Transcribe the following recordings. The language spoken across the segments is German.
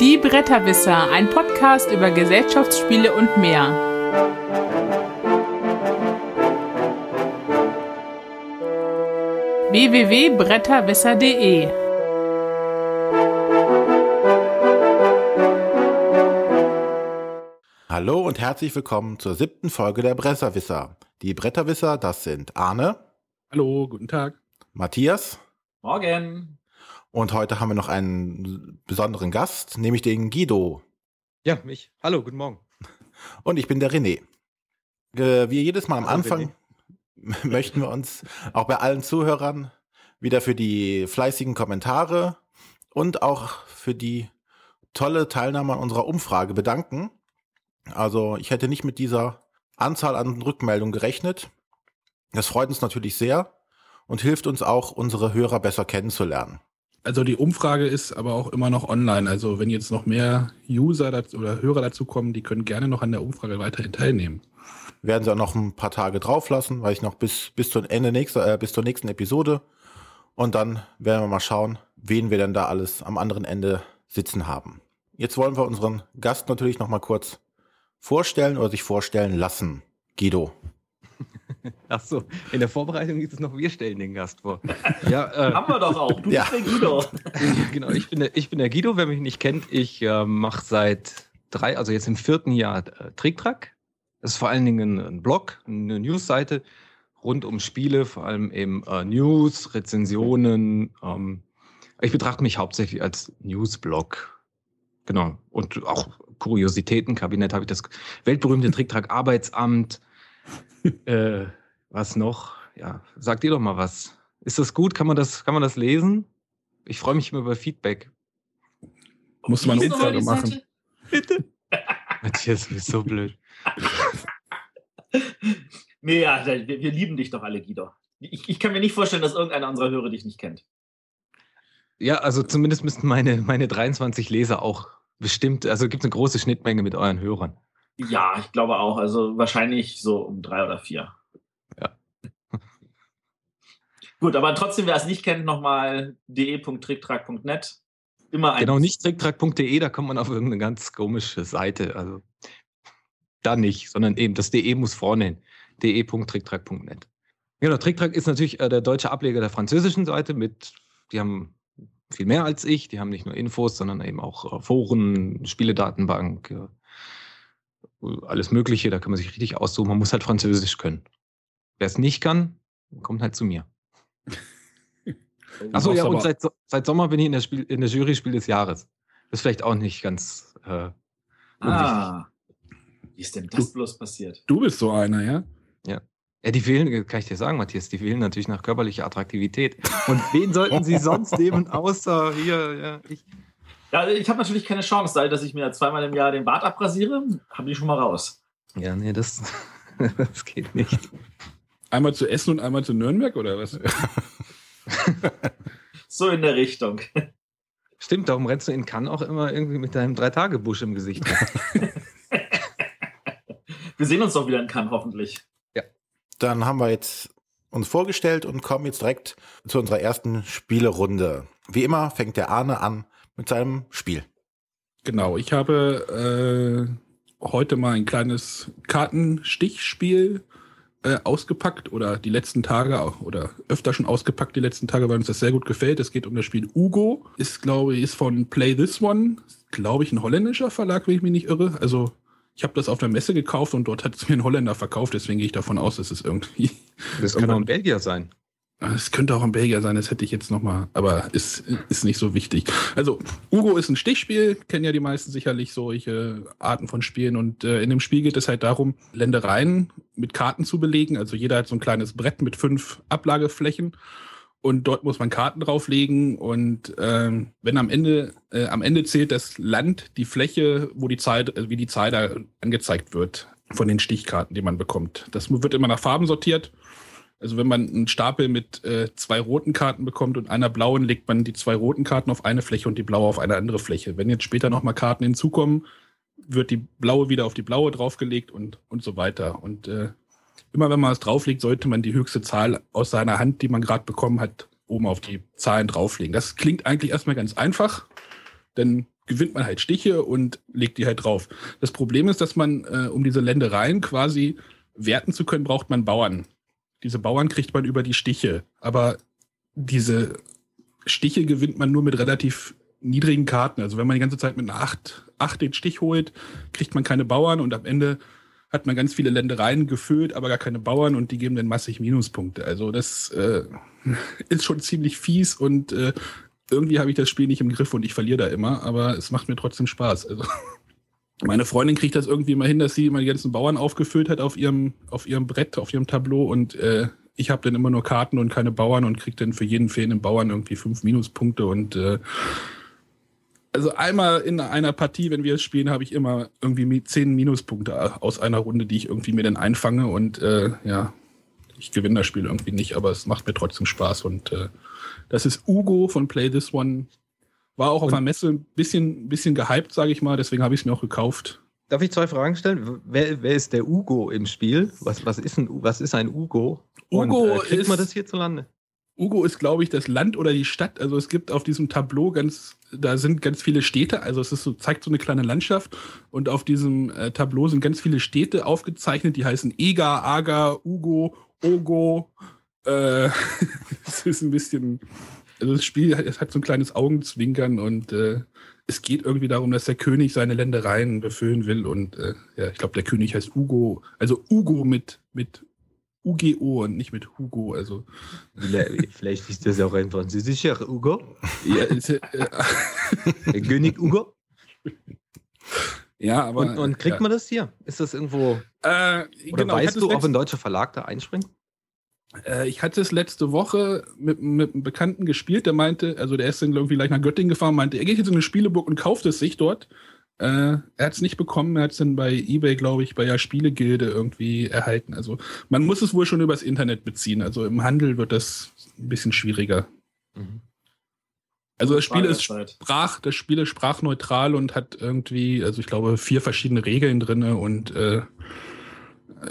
Die Bretterwisser, ein Podcast über Gesellschaftsspiele und mehr. www.bretterwisser.de Hallo und herzlich willkommen zur siebten Folge der Bretterwisser. Die Bretterwisser, das sind Arne. Hallo, guten Tag. Matthias. Morgen. Und heute haben wir noch einen besonderen Gast, nämlich den Guido. Ja, mich. Hallo, guten Morgen. Und ich bin der René. Wie jedes Mal am Hallo, Anfang möchten wir uns auch bei allen Zuhörern wieder für die fleißigen Kommentare und auch für die tolle Teilnahme an unserer Umfrage bedanken. Also ich hätte nicht mit dieser Anzahl an Rückmeldungen gerechnet. Das freut uns natürlich sehr und hilft uns auch, unsere Hörer besser kennenzulernen. Also die Umfrage ist aber auch immer noch online. Also wenn jetzt noch mehr User dazu, oder Hörer dazu kommen, die können gerne noch an der Umfrage weiterhin teilnehmen. Werden sie auch noch ein paar Tage drauflassen, weil ich noch bis, bis, zum Ende nächster, äh, bis zur nächsten Episode. Und dann werden wir mal schauen, wen wir denn da alles am anderen Ende sitzen haben. Jetzt wollen wir unseren Gast natürlich noch mal kurz vorstellen oder sich vorstellen lassen. Guido. Ach so, in der Vorbereitung hieß es noch, wir stellen den Gast vor. Ja, äh, Haben wir doch auch. Du Ja. bist der Guido. genau, ich bin, der, ich bin der Guido, wer mich nicht kennt. Ich äh, mache seit drei, also jetzt im vierten Jahr äh, Tricktrack. Das ist vor allen Dingen ein, ein Blog, eine Newsseite rund um Spiele, vor allem eben äh, News, Rezensionen. Ähm, ich betrachte mich hauptsächlich als Newsblog. Genau. Und auch Kuriositätenkabinett habe ich das weltberühmte Tricktrack-Arbeitsamt. Äh, was noch? Ja, sagt ihr doch mal was. Ist das gut? Kann man das, kann man das lesen? Ich freue mich immer über Feedback. Musste man eine Umfrage machen. Seite? Matthias, du bist so blöd. Nee, ja, wir, wir lieben dich doch alle, Guido. Ich, ich kann mir nicht vorstellen, dass irgendeiner unserer Hörer dich nicht kennt. Ja, also zumindest müssten meine, meine 23 Leser auch bestimmt, also gibt es eine große Schnittmenge mit euren Hörern. Ja, ich glaube auch. Also wahrscheinlich so um drei oder vier. Ja. Gut, aber trotzdem, wer es nicht kennt, nochmal de.tricktrack.net. Immer ein. Genau, nicht tricktrack.de, da kommt man auf irgendeine ganz komische Seite. Also da nicht, sondern eben das DE muss vorne hin. de.tricktrack.net. Genau, Tricktrack ist natürlich äh, der deutsche Ableger der französischen Seite mit, die haben viel mehr als ich, die haben nicht nur Infos, sondern eben auch äh, Foren, Spieledatenbank, alles Mögliche, da kann man sich richtig aussuchen. Man muss halt Französisch können. Wer es nicht kann, kommt halt zu mir. Achso, ja, und seit, seit Sommer bin ich in der, Spiel, in der Jury Spiel des Jahres. Das ist vielleicht auch nicht ganz. Äh, Ah. Wie ist denn das bloß passiert? Du bist so einer, ja? ja, die wählen, kann ich dir sagen, Matthias, die wählen natürlich nach körperlicher Attraktivität. Und wen sollten sie sonst nehmen, außer hier, ja, ich. Ja, ich habe natürlich keine Chance, sei dass ich mir zweimal im Jahr den Bart abrasiere, habe ich schon mal raus. Ja, nee, das, das geht nicht. Einmal zu Essen und einmal zu Nürnberg oder was? So in der Richtung. Stimmt, darum rennst du in Cannes auch immer irgendwie mit deinem Drei-Tage-Busch im Gesicht. Wir sehen uns doch wieder in Cannes, hoffentlich. Dann haben wir jetzt uns vorgestellt und kommen jetzt direkt zu unserer ersten Spielerunde. Wie immer fängt der Arne an mit seinem Spiel. Genau, ich habe äh, heute mal ein kleines Kartenstichspiel äh, ausgepackt oder die letzten Tage auch- oder öfter schon ausgepackt die letzten Tage, weil uns das sehr gut gefällt. Es geht um das Spiel Ugo. Ist, glaube ich, ist von Play This One. Ist, glaube ich, ein holländischer Verlag, wenn ich mich nicht irre. Also ich habe das auf der Messe gekauft und dort hat es mir ein Holländer verkauft, deswegen gehe ich davon aus, dass es irgendwie Das kann auch ein Belgier sein. Es könnte auch ein Belgier sein, das hätte ich jetzt nochmal, aber ist, ist nicht so wichtig. Also, Ugo ist ein Stichspiel, kennen ja die meisten sicherlich solche Arten von Spielen. Und äh, in dem Spiel geht es halt darum, Ländereien mit Karten zu belegen. Also jeder hat so ein kleines Brett mit fünf Ablageflächen und dort muss man Karten drauflegen. Und ähm, wenn am Ende, äh, am Ende zählt das Land die Fläche, wo die Zahl, äh, wie die Zahl da angezeigt wird von den Stichkarten, die man bekommt. Das wird immer nach Farben sortiert. Also wenn man einen Stapel mit äh, zwei roten Karten bekommt und einer blauen, legt man die zwei roten Karten auf eine Fläche und die blaue auf eine andere Fläche. Wenn jetzt später nochmal Karten hinzukommen, wird die blaue wieder auf die blaue draufgelegt und, und so weiter. Und äh, immer wenn man es drauflegt, sollte man die höchste Zahl aus seiner Hand, die man gerade bekommen hat, oben auf die Zahlen drauflegen. Das klingt eigentlich erstmal ganz einfach, denn gewinnt man halt Stiche und legt die halt drauf. Das Problem ist, dass man, äh, um diese Ländereien quasi werten zu können, braucht man Bauern. Diese Bauern kriegt man über die Stiche. Aber diese Stiche gewinnt man nur mit relativ niedrigen Karten. Also wenn man die ganze Zeit mit einer 8, 8 den Stich holt, kriegt man keine Bauern und am Ende hat man ganz viele Ländereien gefüllt, aber gar keine Bauern und die geben dann massig Minuspunkte. Also das äh, ist schon ziemlich fies und äh, irgendwie habe ich das Spiel nicht im Griff und ich verliere da immer, aber es macht mir trotzdem Spaß. Also meine Freundin kriegt das irgendwie mal hin, dass sie immer die ganzen Bauern aufgefüllt hat auf ihrem, auf ihrem Brett, auf ihrem Tableau. Und äh, ich habe dann immer nur Karten und keine Bauern und kriege dann für jeden fehlenden Bauern irgendwie fünf Minuspunkte. Und äh, also einmal in einer Partie, wenn wir es spielen, habe ich immer irgendwie zehn Minuspunkte aus einer Runde, die ich irgendwie mir dann einfange. Und äh, ja, ich gewinne das Spiel irgendwie nicht, aber es macht mir trotzdem Spaß. Und äh, das ist Ugo von Play This One. War auch auf der Messe ein bisschen, bisschen gehypt, sage ich mal, deswegen habe ich es mir auch gekauft. Darf ich zwei Fragen stellen? Wer, wer ist der Ugo im Spiel? Was, was, ist, ein, was ist ein Ugo? Ugo Und, äh, kriegt ist, man das hierzulande? Ugo ist, glaube ich, das Land oder die Stadt. Also es gibt auf diesem Tableau ganz, da sind ganz viele Städte. Also es ist so, zeigt so eine kleine Landschaft. Und auf diesem äh, Tableau sind ganz viele Städte aufgezeichnet, die heißen Ega, Aga, Ugo, Ogo. Äh, es ist ein bisschen, also das Spiel hat, es hat so ein kleines Augenzwinkern und äh, es geht irgendwie darum, dass der König seine Ländereien befüllen will. Und äh, ja, ich glaube, der König heißt Ugo, also Ugo mit, mit UGO und nicht mit Hugo. Also Vielleicht ist das auch ein französischer Ugo. ja, ist, äh, Der König Ugo. ja aber Und, und kriegt ja. man das hier? Ist das irgendwo. Äh, Oder genau, weißt du, ob ein deutscher Verlag da einspringt? Äh, ich hatte es letzte Woche mit, mit einem Bekannten gespielt, der meinte, also der ist dann irgendwie gleich nach Göttingen gefahren, meinte, er geht jetzt in eine Spieleburg und kauft es sich dort. Äh, er hat es nicht bekommen, er hat es dann bei Ebay, glaube ich, bei der Spielegilde irgendwie erhalten. Also man muss es wohl schon übers Internet beziehen. Also im Handel wird das ein bisschen schwieriger. Mhm. Also das Spiel ist. Sprach, das Spiel ist sprachneutral und hat irgendwie, also ich glaube, vier verschiedene Regeln drin und äh,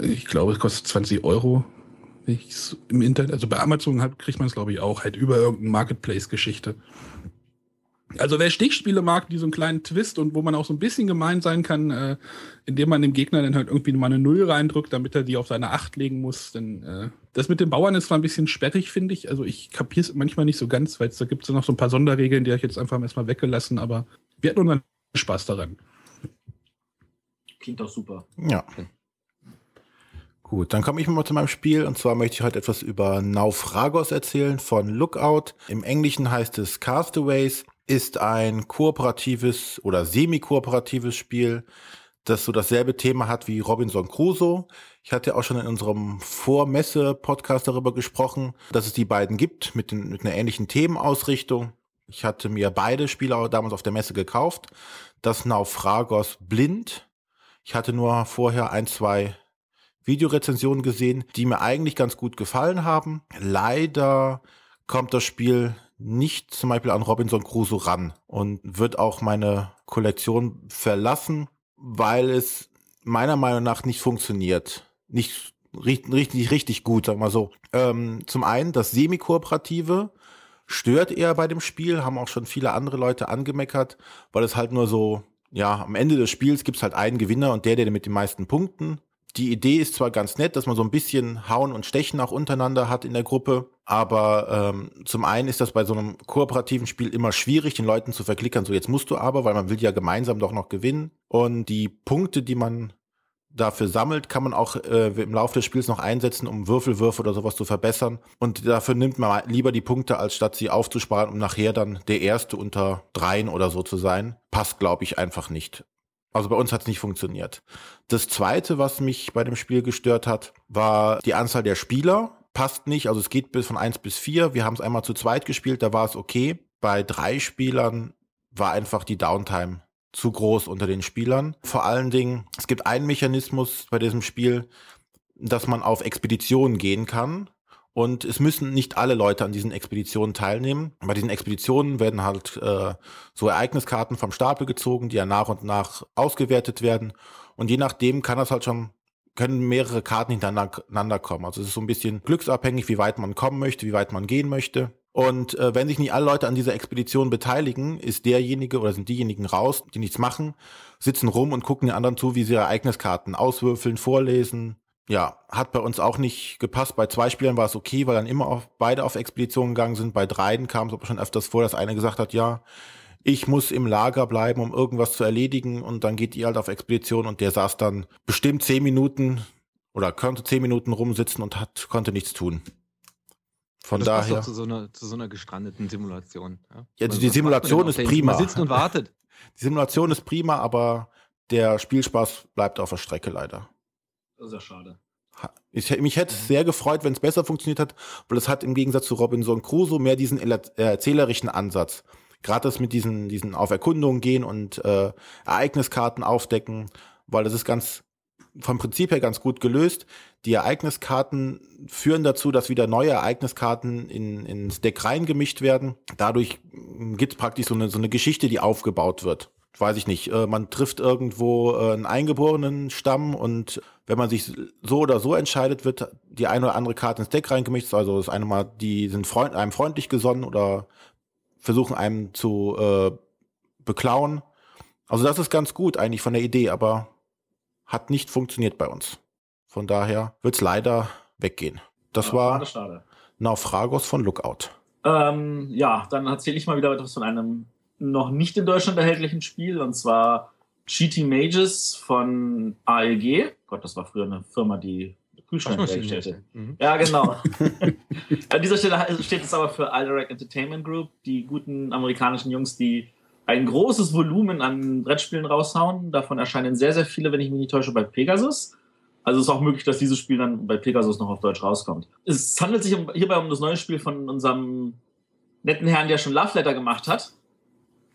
ich glaube, es kostet 20 Euro wenn ich's im Internet. Also bei Amazon hat, kriegt man es, glaube ich, auch halt über irgendeine Marketplace-Geschichte. Also wer Stichspiele mag, die so einen kleinen Twist und wo man auch so ein bisschen gemein sein kann, äh, indem man dem Gegner dann halt irgendwie mal eine Null reindrückt, damit er die auf seine Acht legen muss, dann äh, das mit den Bauern ist zwar ein bisschen sperrig, finde ich. Also ich kapiere es manchmal nicht so ganz, weil da gibt es noch so ein paar Sonderregeln, die habe ich jetzt einfach erstmal weggelassen, aber wir hatten unseren Spaß daran. Klingt doch super. Ja. Gut, dann komme ich mal zu meinem Spiel und zwar möchte ich heute etwas über Naufragos erzählen von Lookout. Im Englischen heißt es Castaways, ist ein kooperatives oder semi-kooperatives Spiel, das so dasselbe Thema hat wie Robinson Crusoe. Ich hatte auch schon in unserem Vormesse-Podcast darüber gesprochen, dass es die beiden gibt mit, den, mit einer ähnlichen Themenausrichtung. Ich hatte mir beide Spiele damals auf der Messe gekauft. Das Naufragos Blind. Ich hatte nur vorher ein, zwei Videorezensionen gesehen, die mir eigentlich ganz gut gefallen haben. Leider kommt das Spiel nicht zum Beispiel an Robinson Crusoe ran und wird auch meine Kollektion verlassen, weil es meiner Meinung nach nicht funktioniert. Nicht richtig, richtig, richtig gut, sagen wir mal so. Ähm, zum einen das Semi-Kooperative stört eher bei dem Spiel, haben auch schon viele andere Leute angemeckert, weil es halt nur so, ja, am Ende des Spiels gibt's halt einen Gewinner und der, der mit den meisten Punkten die Idee ist zwar ganz nett, dass man so ein bisschen Hauen und Stechen auch untereinander hat in der Gruppe, aber ähm, zum einen ist das bei so einem kooperativen Spiel immer schwierig, den Leuten zu verklickern, so jetzt musst du aber, weil man will ja gemeinsam doch noch gewinnen. Und die Punkte, die man dafür sammelt, kann man auch äh, im Laufe des Spiels noch einsetzen, um Würfelwürfe oder sowas zu verbessern. Und dafür nimmt man lieber die Punkte, als statt sie aufzusparen, um nachher dann der Erste unter dreien oder so zu sein. Passt, glaube ich, einfach nicht. Also bei uns hat es nicht funktioniert. Das zweite, was mich bei dem Spiel gestört hat, war die Anzahl der Spieler. Passt nicht. Also es geht bis von eins bis vier. Wir haben es einmal zu zweit gespielt, da war es okay. Bei drei Spielern war einfach die Downtime zu groß unter den Spielern. Vor allen Dingen, es gibt einen Mechanismus bei diesem Spiel, dass man auf Expeditionen gehen kann. Und es müssen nicht alle Leute an diesen Expeditionen teilnehmen. Bei diesen Expeditionen werden halt äh, so Ereigniskarten vom Stapel gezogen, die ja nach und nach ausgewertet werden. Und je nachdem kann das halt schon, können mehrere Karten hintereinander kommen. Also es ist so ein bisschen glücksabhängig, wie weit man kommen möchte, wie weit man gehen möchte. Und äh, wenn sich nicht alle Leute an dieser Expedition beteiligen, ist derjenige oder sind diejenigen raus, die nichts machen, sitzen rum und gucken den anderen zu, wie sie Ereigniskarten auswürfeln, vorlesen. Ja, hat bei uns auch nicht gepasst. Bei zwei Spielern war es okay, weil dann immer auf, beide auf Expeditionen gegangen sind. Bei dreien kam es aber schon öfters vor, dass einer gesagt hat, ja, ich muss im Lager bleiben, um irgendwas zu erledigen und dann geht die halt auf Expedition und der saß dann bestimmt zehn Minuten oder konnte zehn Minuten rumsitzen und hat, konnte nichts tun. Von das daher. Passt doch zu so einer, zu so einer gestrandeten Simulation. Ja, Ja, Was- die Simulation ist prima. Man sitzt und wartet. Die Simulation ist prima, aber der Spielspaß bleibt auf der Strecke leider. Das ist ja schade. Ha- Ich, mich hätte es sehr gefreut, wenn es besser funktioniert hat, weil es hat im Gegensatz zu Robinson Crusoe mehr diesen äh, erzählerischen Ansatz. Gerade das mit diesen, diesen auf Erkundungen gehen und äh, Ereigniskarten aufdecken, weil das ist ganz vom Prinzip her ganz gut gelöst. Die Ereigniskarten führen dazu, dass wieder neue Ereigniskarten in, ins Deck reingemischt werden. Dadurch gibt es praktisch so eine, so eine Geschichte, die aufgebaut wird. Weiß ich nicht, äh, man trifft irgendwo äh, einen eingeborenen Stamm und wenn man sich so oder so entscheidet, wird die eine oder andere Karte ins Deck reingemischt. Also das eine Mal, die sind freund, einem freundlich gesonnen oder versuchen einem zu äh, beklauen. Also das ist ganz gut eigentlich von der Idee, aber hat nicht funktioniert bei uns. Von daher wird's leider weggehen. Das Ja, war Schade, schade. Naufragos von Lookout. Ähm, ja, dann erzähle ich mal wieder etwas von einem noch nicht in Deutschland erhältlichen Spiel und zwar Cheating Mages von AEG. Gott, das war früher eine Firma, die Kühlschränke herstellte. Mhm. Ja, genau. An dieser Stelle steht es aber für Alderac Entertainment Group, die guten amerikanischen Jungs, die ein großes Volumen an Brettspielen raushauen. Davon erscheinen sehr, sehr viele, wenn ich mich nicht täusche, bei Pegasus. Also es ist auch möglich, dass dieses Spiel dann bei Pegasus noch auf Deutsch rauskommt. Es handelt sich hierbei um das neue Spiel von unserem netten Herrn, der schon Love Letter gemacht hat.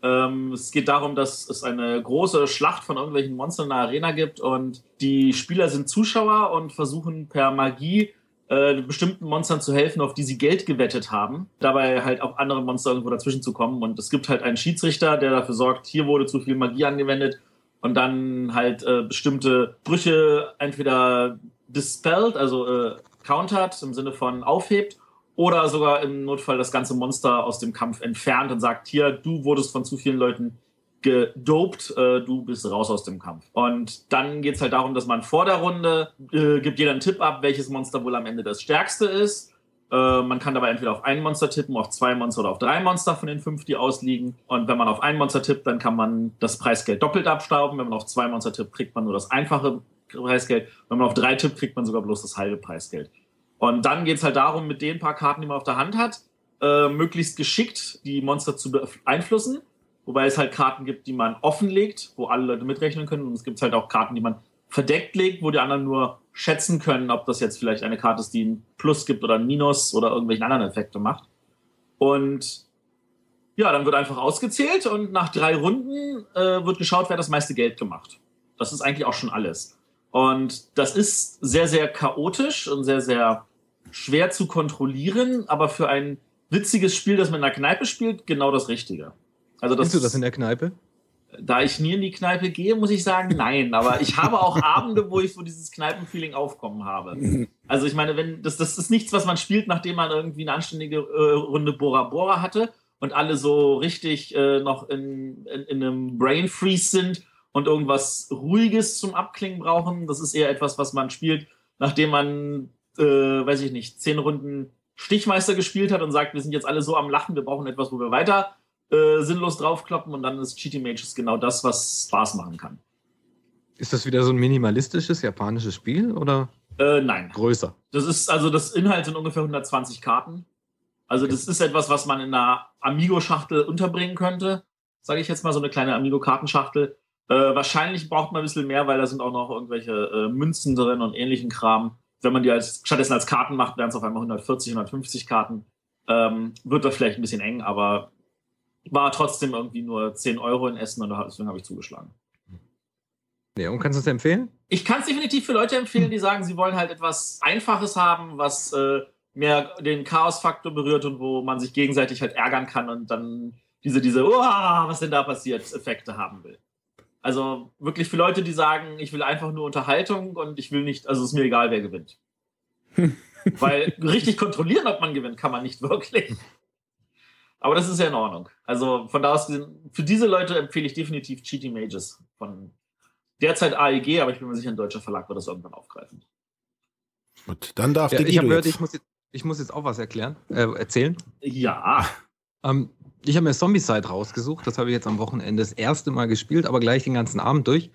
Ähm, es geht darum, dass es eine große Schlacht von irgendwelchen Monstern in der Arena gibt und die Spieler sind Zuschauer und versuchen per Magie äh, bestimmten Monstern zu helfen, auf die sie Geld gewettet haben. Dabei halt auch andere Monster irgendwo dazwischen zu kommen. Und es gibt halt einen Schiedsrichter, der dafür sorgt, hier wurde zu viel Magie angewendet und dann halt äh, bestimmte Brüche entweder dispelled, also äh, countert im Sinne von aufhebt oder sogar im Notfall das ganze Monster aus dem Kampf entfernt und sagt, hier, du wurdest von zu vielen Leuten gedopt, äh, du bist raus aus dem Kampf. Und dann geht es halt darum, dass man vor der Runde äh, gibt jeder einen Tipp ab, welches Monster wohl am Ende das stärkste ist. Äh, man kann dabei entweder auf ein Monster tippen, auf zwei Monster oder auf drei Monster von den fünf, die ausliegen. Und wenn man auf ein Monster tippt, dann kann man das Preisgeld doppelt abstauben. Wenn man auf zwei Monster tippt, kriegt man nur das einfache Preisgeld. Wenn man auf drei tippt, kriegt man sogar bloß das halbe Preisgeld. Und dann geht es halt darum, mit den paar Karten, die man auf der Hand hat, äh, möglichst geschickt die Monster zu beeinflussen. Wobei es halt Karten gibt, die man offenlegt, wo alle Leute mitrechnen können. Und es gibt halt auch Karten, die man verdeckt legt, wo die anderen nur schätzen können, ob das jetzt vielleicht eine Karte ist, die ein Plus gibt oder ein Minus oder irgendwelchen anderen Effekte macht. Und ja, dann wird einfach ausgezählt und nach drei Runden äh, wird geschaut, wer das meiste Geld gemacht. Das ist eigentlich auch schon alles. Und das ist sehr, sehr chaotisch und sehr, sehr schwer zu kontrollieren, aber für ein witziges Spiel, das man in der Kneipe spielt, genau das Richtige. Also das, du das in der Kneipe? da ich nie in die Kneipe gehe, muss ich sagen, nein. Aber ich habe auch Abende, wo ich so dieses Kneipenfeeling aufkommen habe. Also ich meine, wenn das, das ist nichts, was man spielt, nachdem man irgendwie eine anständige äh, Runde Bora Bora hatte und alle so richtig äh, noch in, in, in einem Brain Freeze sind und irgendwas Ruhiges zum Abklingen brauchen. Das ist eher etwas, was man spielt, nachdem man, äh, weiß ich nicht, zehn Runden Stichmeister gespielt hat und sagt, wir sind jetzt alle so am Lachen, wir brauchen etwas, wo wir weiter äh, sinnlos draufkloppen und dann ist Cheating Mages genau das, was Spaß machen kann. Ist das wieder so ein minimalistisches japanisches Spiel oder Äh, nein. größer? Das ist, also das Inhalt sind ungefähr 120 Karten. Also das ist etwas, was man in einer Amigo-Schachtel unterbringen könnte. Sage ich jetzt mal, so eine kleine Amigo-Kartenschachtel. Äh, wahrscheinlich braucht man ein bisschen mehr, weil da sind auch noch irgendwelche äh, Münzen drin und ähnlichen Kram. Wenn man die als, stattdessen als Karten macht, wären es auf einmal 140, 150 Karten. Ähm, wird das vielleicht ein bisschen eng, aber war trotzdem irgendwie nur 10 Euro in Essen und deswegen habe ich zugeschlagen. Nee, und kannst du es empfehlen? Ich kann es definitiv für Leute empfehlen, die sagen, sie wollen halt etwas Einfaches haben, was äh, mehr den Chaos-Faktor berührt und wo man sich gegenseitig halt ärgern kann und dann diese, diese, oh, was denn da passiert, Effekte haben will. Also wirklich für Leute, die sagen, ich will einfach nur Unterhaltung und ich will nicht, also ist mir egal, wer gewinnt. Weil richtig kontrollieren, ob man gewinnt, kann man nicht wirklich. Aber das ist ja in Ordnung. Also von da aus, für diese Leute empfehle ich definitiv Cheaty Mages von derzeit AEG, aber ich bin mir sicher, ein deutscher Verlag wird das irgendwann aufgreifen. Gut, dann darf Ja, der ich, gehört, jetzt. ich, muss jetzt, ich muss jetzt auch was erklären, äh, erzählen. Ja. Ähm, ich habe mir Zombicide rausgesucht. Das habe ich jetzt am Wochenende das erste Mal gespielt, aber gleich den ganzen Abend durch.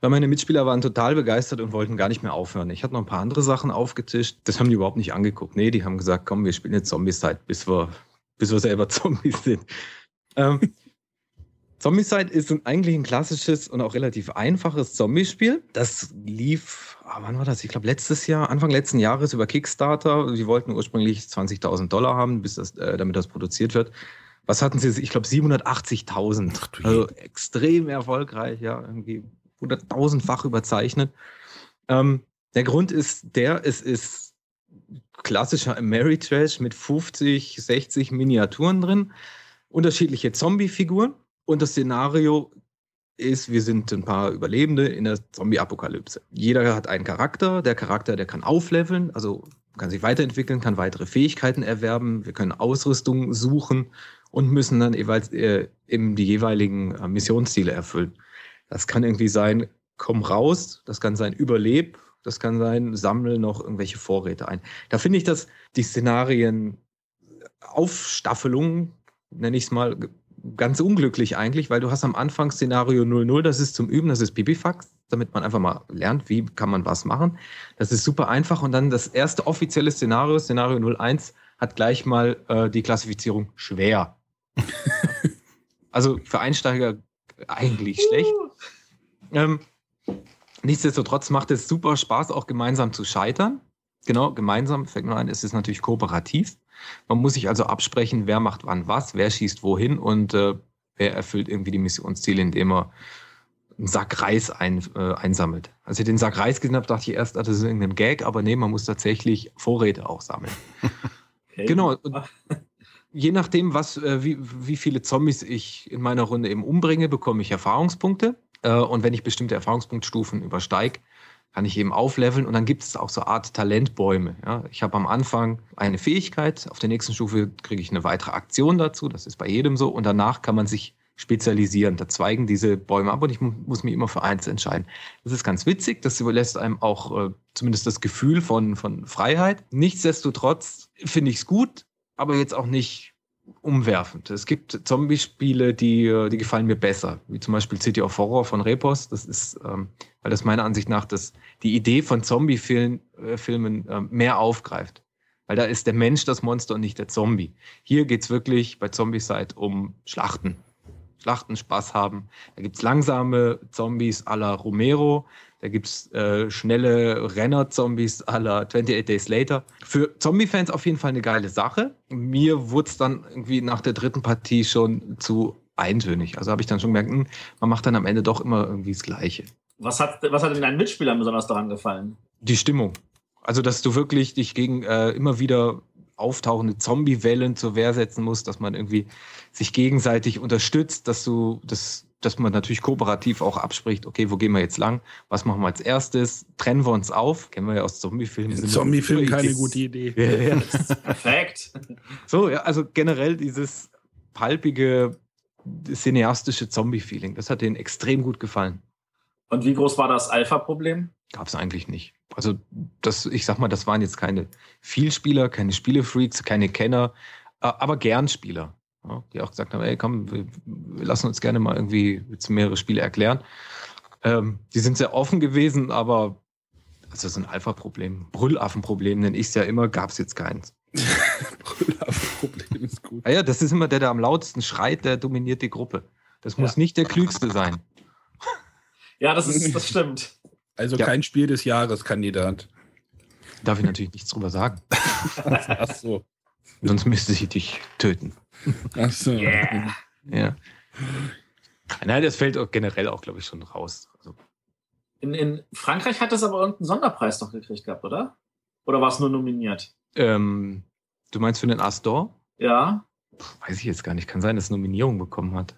Weil meine Mitspieler waren total begeistert und wollten gar nicht mehr aufhören. Ich hatte noch ein paar andere Sachen aufgetischt. Das haben die überhaupt nicht angeguckt. Nee, die haben gesagt, komm, wir spielen jetzt Zombicide, bis wir, bis wir selber Zombies sind. Ähm, Zombicide ist eigentlich ein klassisches und auch relativ einfaches Zombie-Spiel. Das lief, ah, wann war das? Ich glaube, letztes Jahr, Anfang letzten Jahres über Kickstarter. Die wollten ursprünglich 20.000 Dollar haben, bis das, äh, damit das produziert wird. Was hatten sie? Ich glaube, 780.000. Ach du je. Also extrem erfolgreich, ja, irgendwie 100.000-fach überzeichnet. Ähm, der Grund ist der, es ist klassischer Ameritrash mit 50, 60 Miniaturen drin, unterschiedliche Zombie-Figuren und das Szenario ist, wir sind ein paar Überlebende in der Zombie-Apokalypse. Jeder hat einen Charakter, der Charakter, der kann aufleveln, also kann sich weiterentwickeln, kann weitere Fähigkeiten erwerben, wir können Ausrüstung suchen und müssen dann jeweils äh, eben die jeweiligen äh, Missionsziele erfüllen. Das kann irgendwie sein, komm raus, das kann sein, überleb, das kann sein, sammle noch irgendwelche Vorräte ein. Da finde ich, dass die Szenarien Aufstaffelung, nenne ich es mal, ganz unglücklich eigentlich, weil du hast am Anfang Szenario 00, das ist zum Üben, das ist Bibifax, damit man einfach mal lernt, wie kann man was machen. Das ist super einfach und dann das erste offizielle Szenario, Szenario 01, hat gleich mal äh, die Klassifizierung schwer. also für Einsteiger eigentlich schlecht. Ähm, nichtsdestotrotz macht es super Spaß, auch gemeinsam zu scheitern. Genau, gemeinsam fängt man an, es ist natürlich kooperativ. Man muss sich also absprechen, wer macht wann was, wer schießt wohin und äh, wer erfüllt irgendwie die Missionsziele, indem er einen Sack Reis ein, äh, einsammelt. Als ich den Sack Reis gesehen habe, dachte ich erst, ah, das ist irgendein Gag, aber nee, man muss tatsächlich Vorräte auch sammeln. Okay. Genau. Und je nachdem, was, äh, wie, wie viele Zombies ich in meiner Runde eben umbringe, bekomme ich Erfahrungspunkte. Äh, und wenn ich bestimmte Erfahrungspunktstufen übersteige, kann ich eben aufleveln. Und dann gibt es auch so Art Talentbäume. Ja? Ich habe am Anfang eine Fähigkeit, auf der nächsten Stufe kriege ich eine weitere Aktion dazu. Das ist bei jedem so. Und danach kann man sich spezialisieren. Da zweigen diese Bäume ab und ich mu muss mich immer für eins entscheiden. Das ist ganz witzig. Das überlässt einem auch äh, zumindest das Gefühl von, von Freiheit. Nichtsdestotrotz finde ich es gut, aber jetzt auch nicht umwerfend. Es gibt Zombie-Spiele, die, die gefallen mir besser, wie zum Beispiel City of Horror von Repos. Das ist, ähm, weil das meiner Ansicht nach das, die Idee von Zombie-Filmen äh, ähm, mehr aufgreift. Weil da ist der Mensch das Monster und nicht der Zombie. Hier geht es wirklich bei Zombie-Side um Schlachten. Schlachten, Spaß haben. Da gibt es langsame Zombies à la Romero. Da gibt es äh, schnelle Renner-Zombies à la 28 Days Later. Für Zombie-Fans auf jeden Fall eine geile Sache. Mir wurde es dann irgendwie nach der dritten Partie schon zu eintönig. Also habe ich dann schon gemerkt, hm, man macht dann am Ende doch immer irgendwie das Gleiche. Was hat, was hat denn deinen Mitspielern besonders daran gefallen? Die Stimmung. Also, dass du wirklich dich gegen äh, immer wieder auftauchende Zombie-Wellen zur Wehr setzen musst, dass man irgendwie sich gegenseitig unterstützt, dass du, dass, dass man natürlich kooperativ auch abspricht, okay, wo gehen wir jetzt lang? Was machen wir als erstes? Trennen wir uns auf? Kennen wir ja aus Zombie-Filmen. Zombie-Film keine gute Idee. Ja, ja. Perfekt. So, ja, also generell dieses palpige, cineastische Zombie-Feeling, das hat denen extrem gut gefallen. Und wie groß war das Alpha-Problem? Gab es eigentlich nicht. Also, das, ich sag mal, das waren jetzt keine Vielspieler, keine Spielefreaks, keine Kenner, aber gern Spieler. Ja, die auch gesagt haben, ey, komm, wir, wir lassen uns gerne mal irgendwie jetzt mehrere Spiele erklären. Ähm, die sind sehr offen gewesen, aber also so ein Alpha-Problem, Brüllaffen-Problem nenne ich es ja immer, gab es jetzt keins. Problem ist gut. Ah ja, das ist immer der, der am lautesten schreit, der dominiert die Gruppe. Das muss nicht der Klügste sein. Ja, das, ist, das stimmt. Also Ja. kein Spiel des Jahres Kandidat. Darf ich natürlich nichts drüber sagen. Ach so. Sonst müsste ich dich töten. Ach so. Yeah. Ja. Nein, das fällt auch generell auch, glaube ich, schon raus. Also, In, in Frankreich hat das aber irgendeinen Sonderpreis doch gekriegt gehabt, oder? Oder war es nur nominiert? ähm, du meinst für den Astor? Ja. Weiß ich jetzt gar nicht. Kann sein, dass es Nominierung bekommen hat.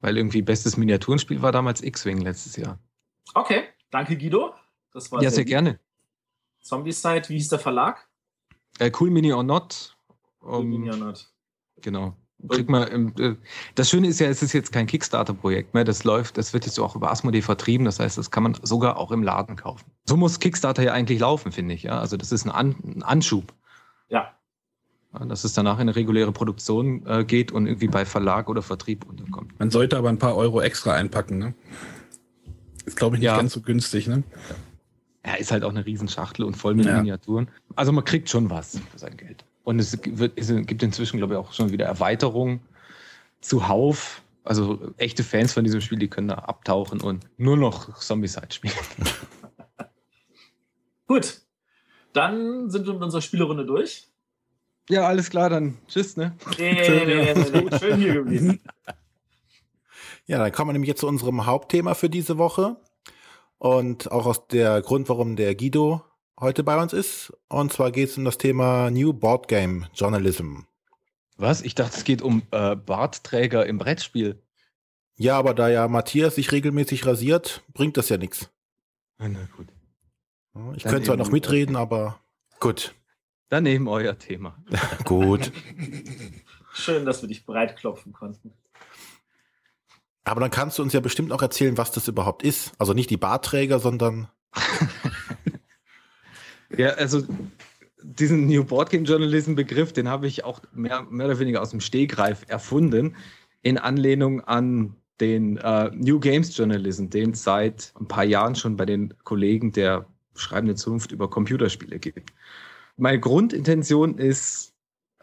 Weil irgendwie bestes Miniaturenspiel war damals X-Wing letztes Jahr. Okay. Danke, Guido. Das war ja, sehr lieb. gerne. Zombie-Side, wie hieß der Verlag? Äh, cool Mini or Not. Um, Ja, nicht. Genau. Kriegt man, äh, das Schöne ist ja, es ist jetzt kein Kickstarter-Projekt mehr. Das läuft, das wird jetzt auch über Asmodee vertrieben. Das heißt, das kann man sogar auch im Laden kaufen. So muss Kickstarter ja eigentlich laufen, finde ich. Ja? Also das ist ein, An ein Anschub. Ja. ja. Dass es danach in eine reguläre Produktion äh, geht und irgendwie bei Verlag oder Vertrieb unterkommt. Man sollte aber ein paar Euro extra einpacken, ne? Ist, glaube ich, nicht ja. ganz so günstig, ne? Ja, ist halt auch eine Riesenschachtel und voll mit ja. Miniaturen. Also man kriegt schon was für sein Geld. Und es wird, es gibt inzwischen, glaube ich, auch schon wieder Erweiterungen zuhauf. Also echte Fans von diesem Spiel, die können da abtauchen und nur noch Zombicide spielen. Gut. Dann sind wir mit unserer Spielerunde durch. Ja, alles klar, dann tschüss, ne? Nee, nee, nee, nee, Schön hier geblieben. Ja, dann kommen wir nämlich jetzt zu unserem Hauptthema für diese Woche. Und auch aus der Grund, warum der Guido heute bei uns ist. Und zwar geht es um das Thema New Board Game Journalism. Was? Ich dachte, es geht um äh, Bartträger im Brettspiel. Ja, aber da ja Matthias sich regelmäßig rasiert, bringt das ja nichts. Na gut. Ich Dann könnte zwar noch mitreden, aber gut. Dann eben euer Thema. gut. Schön, dass wir dich breitklopfen konnten. Aber dann kannst du uns ja bestimmt auch erzählen, was das überhaupt ist. Also nicht die Bartträger, sondern Ja, also diesen New Board Game Journalism Begriff, den habe ich auch mehr, mehr oder weniger aus dem Stehgreif erfunden, in Anlehnung an den äh, New Games Journalism, den es seit ein paar Jahren schon bei den Kollegen der schreibenden Zunft über Computerspiele gibt. Meine Grundintention ist,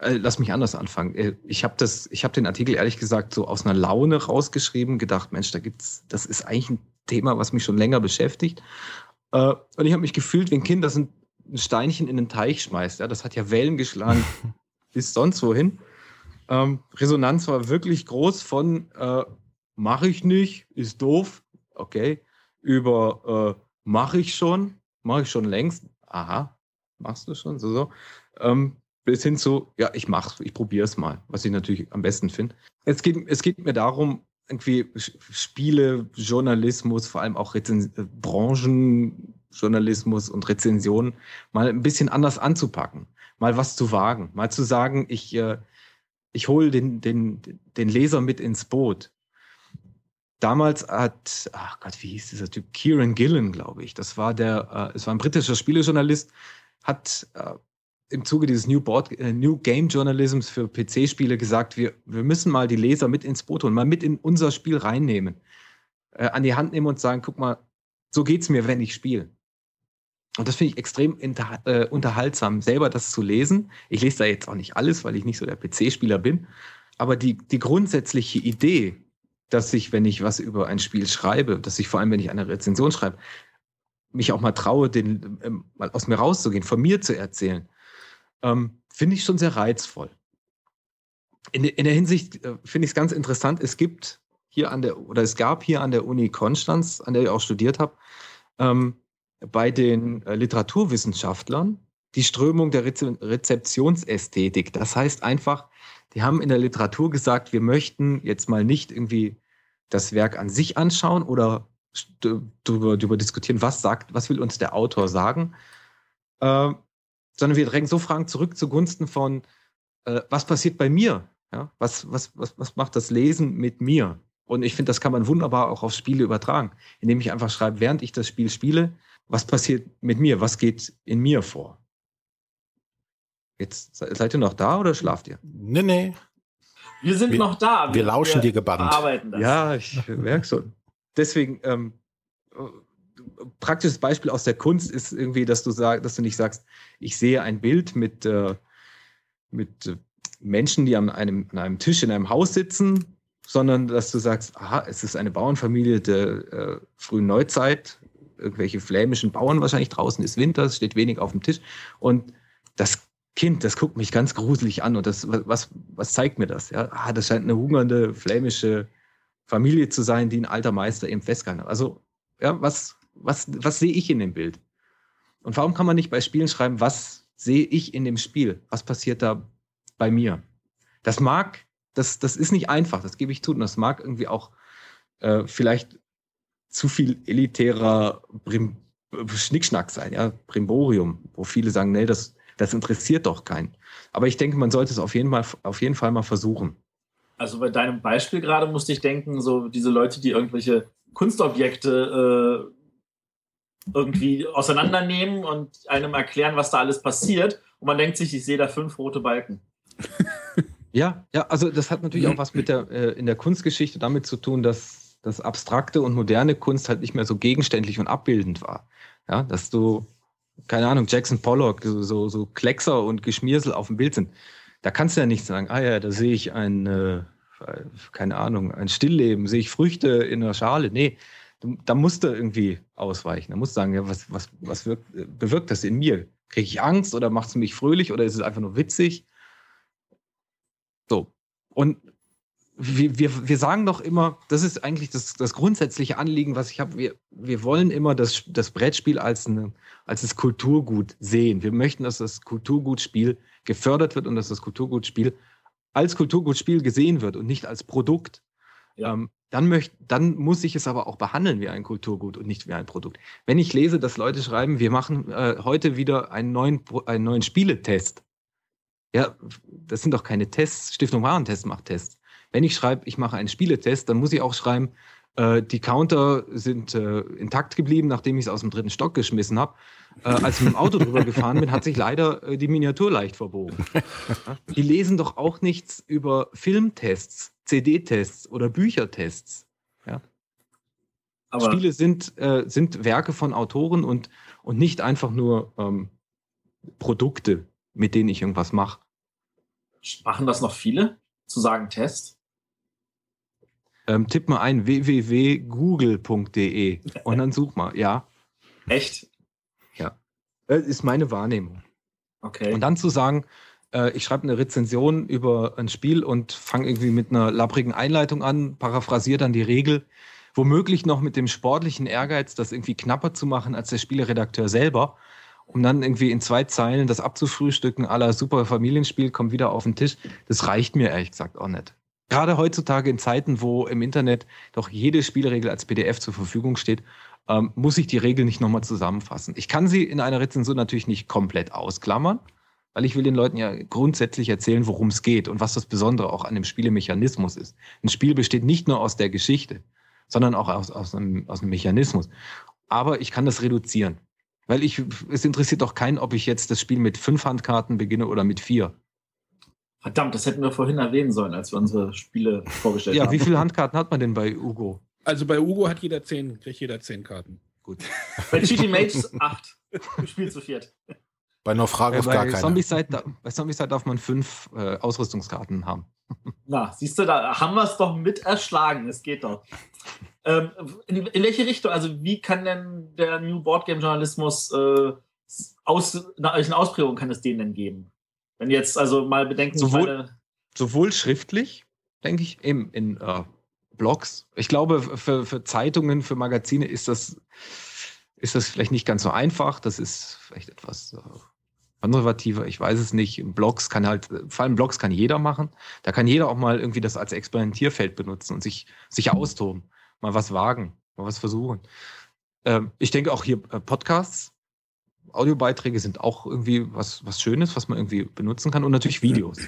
äh, lass mich anders anfangen. Äh, ich habe das, ich habe den Artikel ehrlich gesagt so aus einer Laune rausgeschrieben, gedacht, Mensch, da gibt's, das ist eigentlich ein Thema, was mich schon länger beschäftigt. Äh, und ich habe mich gefühlt wie ein Kind, das ein ein Steinchen in den Teich schmeißt. Ja, das hat ja Wellen geschlagen bis sonst wohin. Ähm, Resonanz war wirklich groß von äh, mache ich nicht, ist doof, okay, über äh, mache ich schon, mache ich schon längst, aha, machst du schon, so, so. Ähm, bis hin zu, ja, ich mach's, ich probiere es mal, was ich natürlich am besten finde. Es geht, es geht mir darum, irgendwie Spiele, Journalismus, vor allem auch Rezen Branchen, Journalismus und Rezensionen mal ein bisschen anders anzupacken, mal was zu wagen, mal zu sagen, ich, äh, ich hole den, den, den Leser mit ins Boot. Damals hat, ach Gott, wie hieß dieser Typ? Kieran Gillen, glaube ich. Das war der, äh, es war ein britischer Spielejournalist, hat äh, im Zuge dieses New, Board, äh, New Game Journalisms für PC-Spiele gesagt, wir, wir müssen mal die Leser mit ins Boot holen, mal mit in unser Spiel reinnehmen, äh, an die Hand nehmen und sagen, guck mal, so geht's mir, wenn ich spiele. Und das finde ich extrem äh, unterhaltsam, selber das zu lesen. Ich lese da jetzt auch nicht alles, weil ich nicht so der PC-Spieler bin. Aber die, die grundsätzliche Idee, dass ich, wenn ich was über ein Spiel schreibe, dass ich vor allem, wenn ich eine Rezension schreibe, mich auch mal traue, den, ähm, mal aus mir rauszugehen, von mir zu erzählen, ähm, finde ich schon sehr reizvoll. In, in der Hinsicht äh, finde ich es ganz interessant. Es gibt hier an der, oder es gab hier an der Uni Konstanz, an der ich auch studiert habe, ähm, bei den äh, Literaturwissenschaftlern die Strömung der Reze Rezeptionsästhetik. Das heißt einfach, die haben in der Literatur gesagt, wir möchten jetzt mal nicht irgendwie das Werk an sich anschauen oder darüber, diskutieren, was sagt, was will uns der Autor sagen, äh, sondern wir drängen so Fragen zurück zugunsten von, äh, was passiert bei mir? Ja? Was, was, was, was macht das Lesen mit mir? Und ich finde, das kann man wunderbar auch auf Spiele übertragen, indem ich einfach schreibe, während ich das Spiel spiele, was passiert mit mir? Was geht in mir vor? Jetzt seid ihr noch da oder schlaft ihr? Nee, nee. Wir sind wir, noch da. Wir, wir lauschen wir dir gebannt. Arbeiten das. Ja, ich merke schon. Deswegen, ähm, praktisches Beispiel aus der Kunst ist irgendwie, dass du sag, dass du nicht sagst, ich sehe ein Bild mit, äh, mit äh, Menschen, die an einem, an einem Tisch in einem Haus sitzen, sondern dass du sagst, aha, es ist eine Bauernfamilie der äh, frühen Neuzeit, irgendwelche flämischen Bauern wahrscheinlich draußen ist Winter, es steht wenig auf dem Tisch. Und das Kind, das guckt mich ganz gruselig an und das, was, was zeigt mir das? Ja, ah, das scheint eine hungernde flämische Familie zu sein, die ein alter Meister eben festgehalten hat. Also, ja, was, was, was sehe ich in dem Bild? Und warum kann man nicht bei Spielen schreiben, was sehe ich in dem Spiel? Was passiert da bei mir? Das mag, das, das ist nicht einfach, das gebe ich zu. Und das mag irgendwie auch äh, vielleicht zu viel elitärer Brim Schnickschnack sein, ja, Brimborium, wo viele sagen, nee, das, Das interessiert doch keinen. Aber ich denke, man sollte es auf jeden, mal, auf jeden Fall mal versuchen. Also bei deinem Beispiel gerade musste ich denken, so diese Leute, die irgendwelche Kunstobjekte äh, irgendwie auseinandernehmen und einem erklären, was da alles passiert. Und man denkt sich, ich sehe da fünf rote Balken. Ja, ja, also das hat natürlich auch was mit der äh, in der Kunstgeschichte damit zu tun, dass das abstrakte und moderne Kunst halt nicht mehr so gegenständlich und abbildend war. Ja, dass du keine Ahnung, Jackson Pollock, so, so, so Kleckser und Geschmiersel auf dem Bild sind. Da kannst du ja nicht sagen, ah ja, da sehe ich ein, äh, keine Ahnung, ein Stillleben, sehe ich Früchte in der Schale. Nee, da musst du irgendwie ausweichen. Da musst du sagen, ja, was, was, was wirkt, bewirkt das in mir? Kriege ich Angst oder macht es mich fröhlich oder ist es einfach nur witzig? So. Und wir, wir, wir sagen doch immer, das ist eigentlich das, das grundsätzliche Anliegen, was ich habe. Wir, wir wollen immer das, das Brettspiel als, eine, als das Kulturgut sehen. Wir möchten, dass das Kulturgutspiel gefördert wird und dass das Kulturgutspiel als Kulturgutspiel gesehen wird und nicht als Produkt. Ja. Ähm, dann, möcht, dann muss ich es aber auch behandeln wie ein Kulturgut und nicht wie ein Produkt. Wenn ich lese, dass Leute schreiben, wir machen äh, heute wieder einen neuen, einen neuen Spieletest. Ja, das sind doch keine Tests. Stiftung Warentest macht Tests. Wenn ich schreibe, ich mache einen Spieletest, dann muss ich auch schreiben, äh, die Counter sind äh, intakt geblieben, nachdem ich es aus dem dritten Stock geschmissen habe. Äh, als ich mit dem Auto drüber gefahren bin, hat sich leider äh, die Miniatur leicht verbogen. Die lesen doch auch nichts über Filmtests, CD-Tests oder Büchertests. Ja? Spiele sind, äh, sind Werke von Autoren und, und nicht einfach nur ähm, Produkte, mit denen ich irgendwas mache. Machen das noch viele? Zu sagen Test? Ähm, tipp mal ein www.google.de und dann such mal, ja. Echt? Ja. Das ist meine Wahrnehmung. Okay. Und dann zu sagen, äh, ich schreibe eine Rezension über ein Spiel und fange irgendwie mit einer labbrigen Einleitung an, paraphrasiere dann die Regel, womöglich noch mit dem sportlichen Ehrgeiz, das irgendwie knapper zu machen als der Spieleredakteur selber, um dann irgendwie in zwei Zeilen das abzufrühstücken, aller super Familienspiel kommt wieder auf den Tisch. Das reicht mir ehrlich gesagt auch nicht. Gerade heutzutage in Zeiten, wo im Internet doch jede Spielregel als PDF zur Verfügung steht, ähm, muss ich die Regel nicht nochmal zusammenfassen. Ich kann sie in einer Rezension natürlich nicht komplett ausklammern, weil ich will den Leuten ja grundsätzlich erzählen, worum es geht und was das Besondere auch an dem Spielemechanismus ist. Ein Spiel besteht nicht nur aus der Geschichte, sondern auch aus, aus, einem, aus einem Mechanismus. Aber ich kann das reduzieren. Weil ich, es interessiert doch keinen, ob ich jetzt das Spiel mit fünf Handkarten beginne oder mit vier. Verdammt, das hätten wir vorhin erwähnen sollen, als wir unsere Spiele vorgestellt ja, haben. Ja, wie viele Handkarten hat man denn bei Ugo? Also bei Ugo hat jeder zehn, kriegt jeder zehn Karten. Gut. Bei Cheaty Mates acht. Du spielst zu viert. Bei Naufragos ja, gar keine. Zombicide, bei Zombicide darf man fünf äh, Ausrüstungskarten haben. Na, siehst du, da haben wir es doch mit erschlagen. Es geht doch. Ähm, in, in, welche Richtung, also wie kann denn der New Board Game Journalismus äh, aus, na, welche Ausprägung kann es denen denn geben? Wenn jetzt also mal bedenken, sowohl, meine, sowohl schriftlich, denke ich, eben in äh, Blogs. Ich glaube, für, für Zeitungen, für Magazine ist das, ist das vielleicht nicht ganz so einfach. Das ist vielleicht etwas äh, konservativer, ich weiß es nicht. Blogs kann halt, vor allem Blogs kann jeder machen. Da kann jeder auch mal irgendwie das als Experimentierfeld benutzen und sich, sich austoben, mal was wagen, mal was versuchen. Ähm, ich denke auch hier äh, Podcasts Audiobeiträge sind auch irgendwie was, was Schönes, was man irgendwie benutzen kann und natürlich Videos.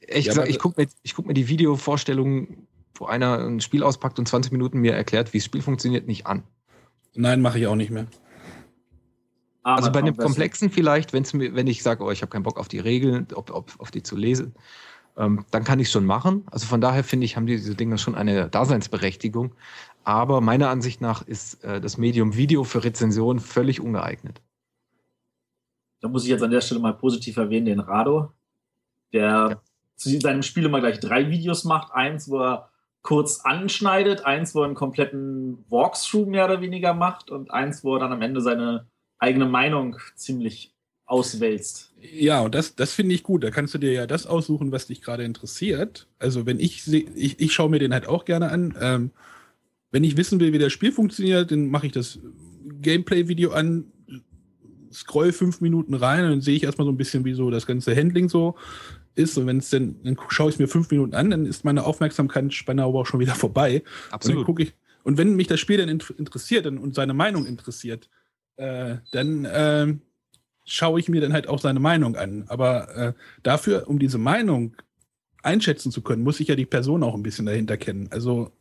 Ich, ja, ich gucke mir, guck mir die Videovorstellung, wo einer ein Spiel auspackt und 20 Minuten mir erklärt, wie das Spiel funktioniert, nicht an. Nein, mache ich auch nicht mehr. Aber also bei einem komplexen vielleicht, wenn's mir, wenn ich sage, oh, ich habe keinen Bock auf die Regeln, ob, ob, auf die zu lesen, ähm, dann kann ich es schon machen. Also von daher finde ich, haben diese Dinge schon eine Daseinsberechtigung. Aber meiner Ansicht nach ist äh, das Medium Video für Rezension völlig ungeeignet. Da muss ich jetzt an der Stelle mal positiv erwähnen, den Rado, der ja. zu seinem Spiel immer gleich drei Videos macht. Eins, wo er kurz anschneidet, eins, wo er einen kompletten Walkthrough mehr oder weniger macht und eins, wo er dann am Ende seine eigene Meinung ziemlich auswälzt. Ja, und das, das finde ich gut. Da kannst du dir ja das aussuchen, was dich gerade interessiert. Also wenn ich, ich, ich schaue mir den halt auch gerne an. Ähm, wenn ich wissen will, wie das Spiel funktioniert, dann mache ich das Gameplay-Video an, scroll fünf Minuten rein und dann sehe ich erstmal so ein bisschen, wie so das ganze Handling so ist. Und wenn es dann, dann schaue ich es mir fünf Minuten an, dann ist meine Aufmerksamkeitsspanne aber auch schon wieder vorbei. Absolut. Und, ich, und wenn mich das Spiel dann interessiert und seine Meinung interessiert, äh, dann äh, schaue ich mir dann halt auch seine Meinung an. Aber äh, dafür, um diese Meinung einschätzen zu können, muss ich ja die Person auch ein bisschen dahinter kennen. Also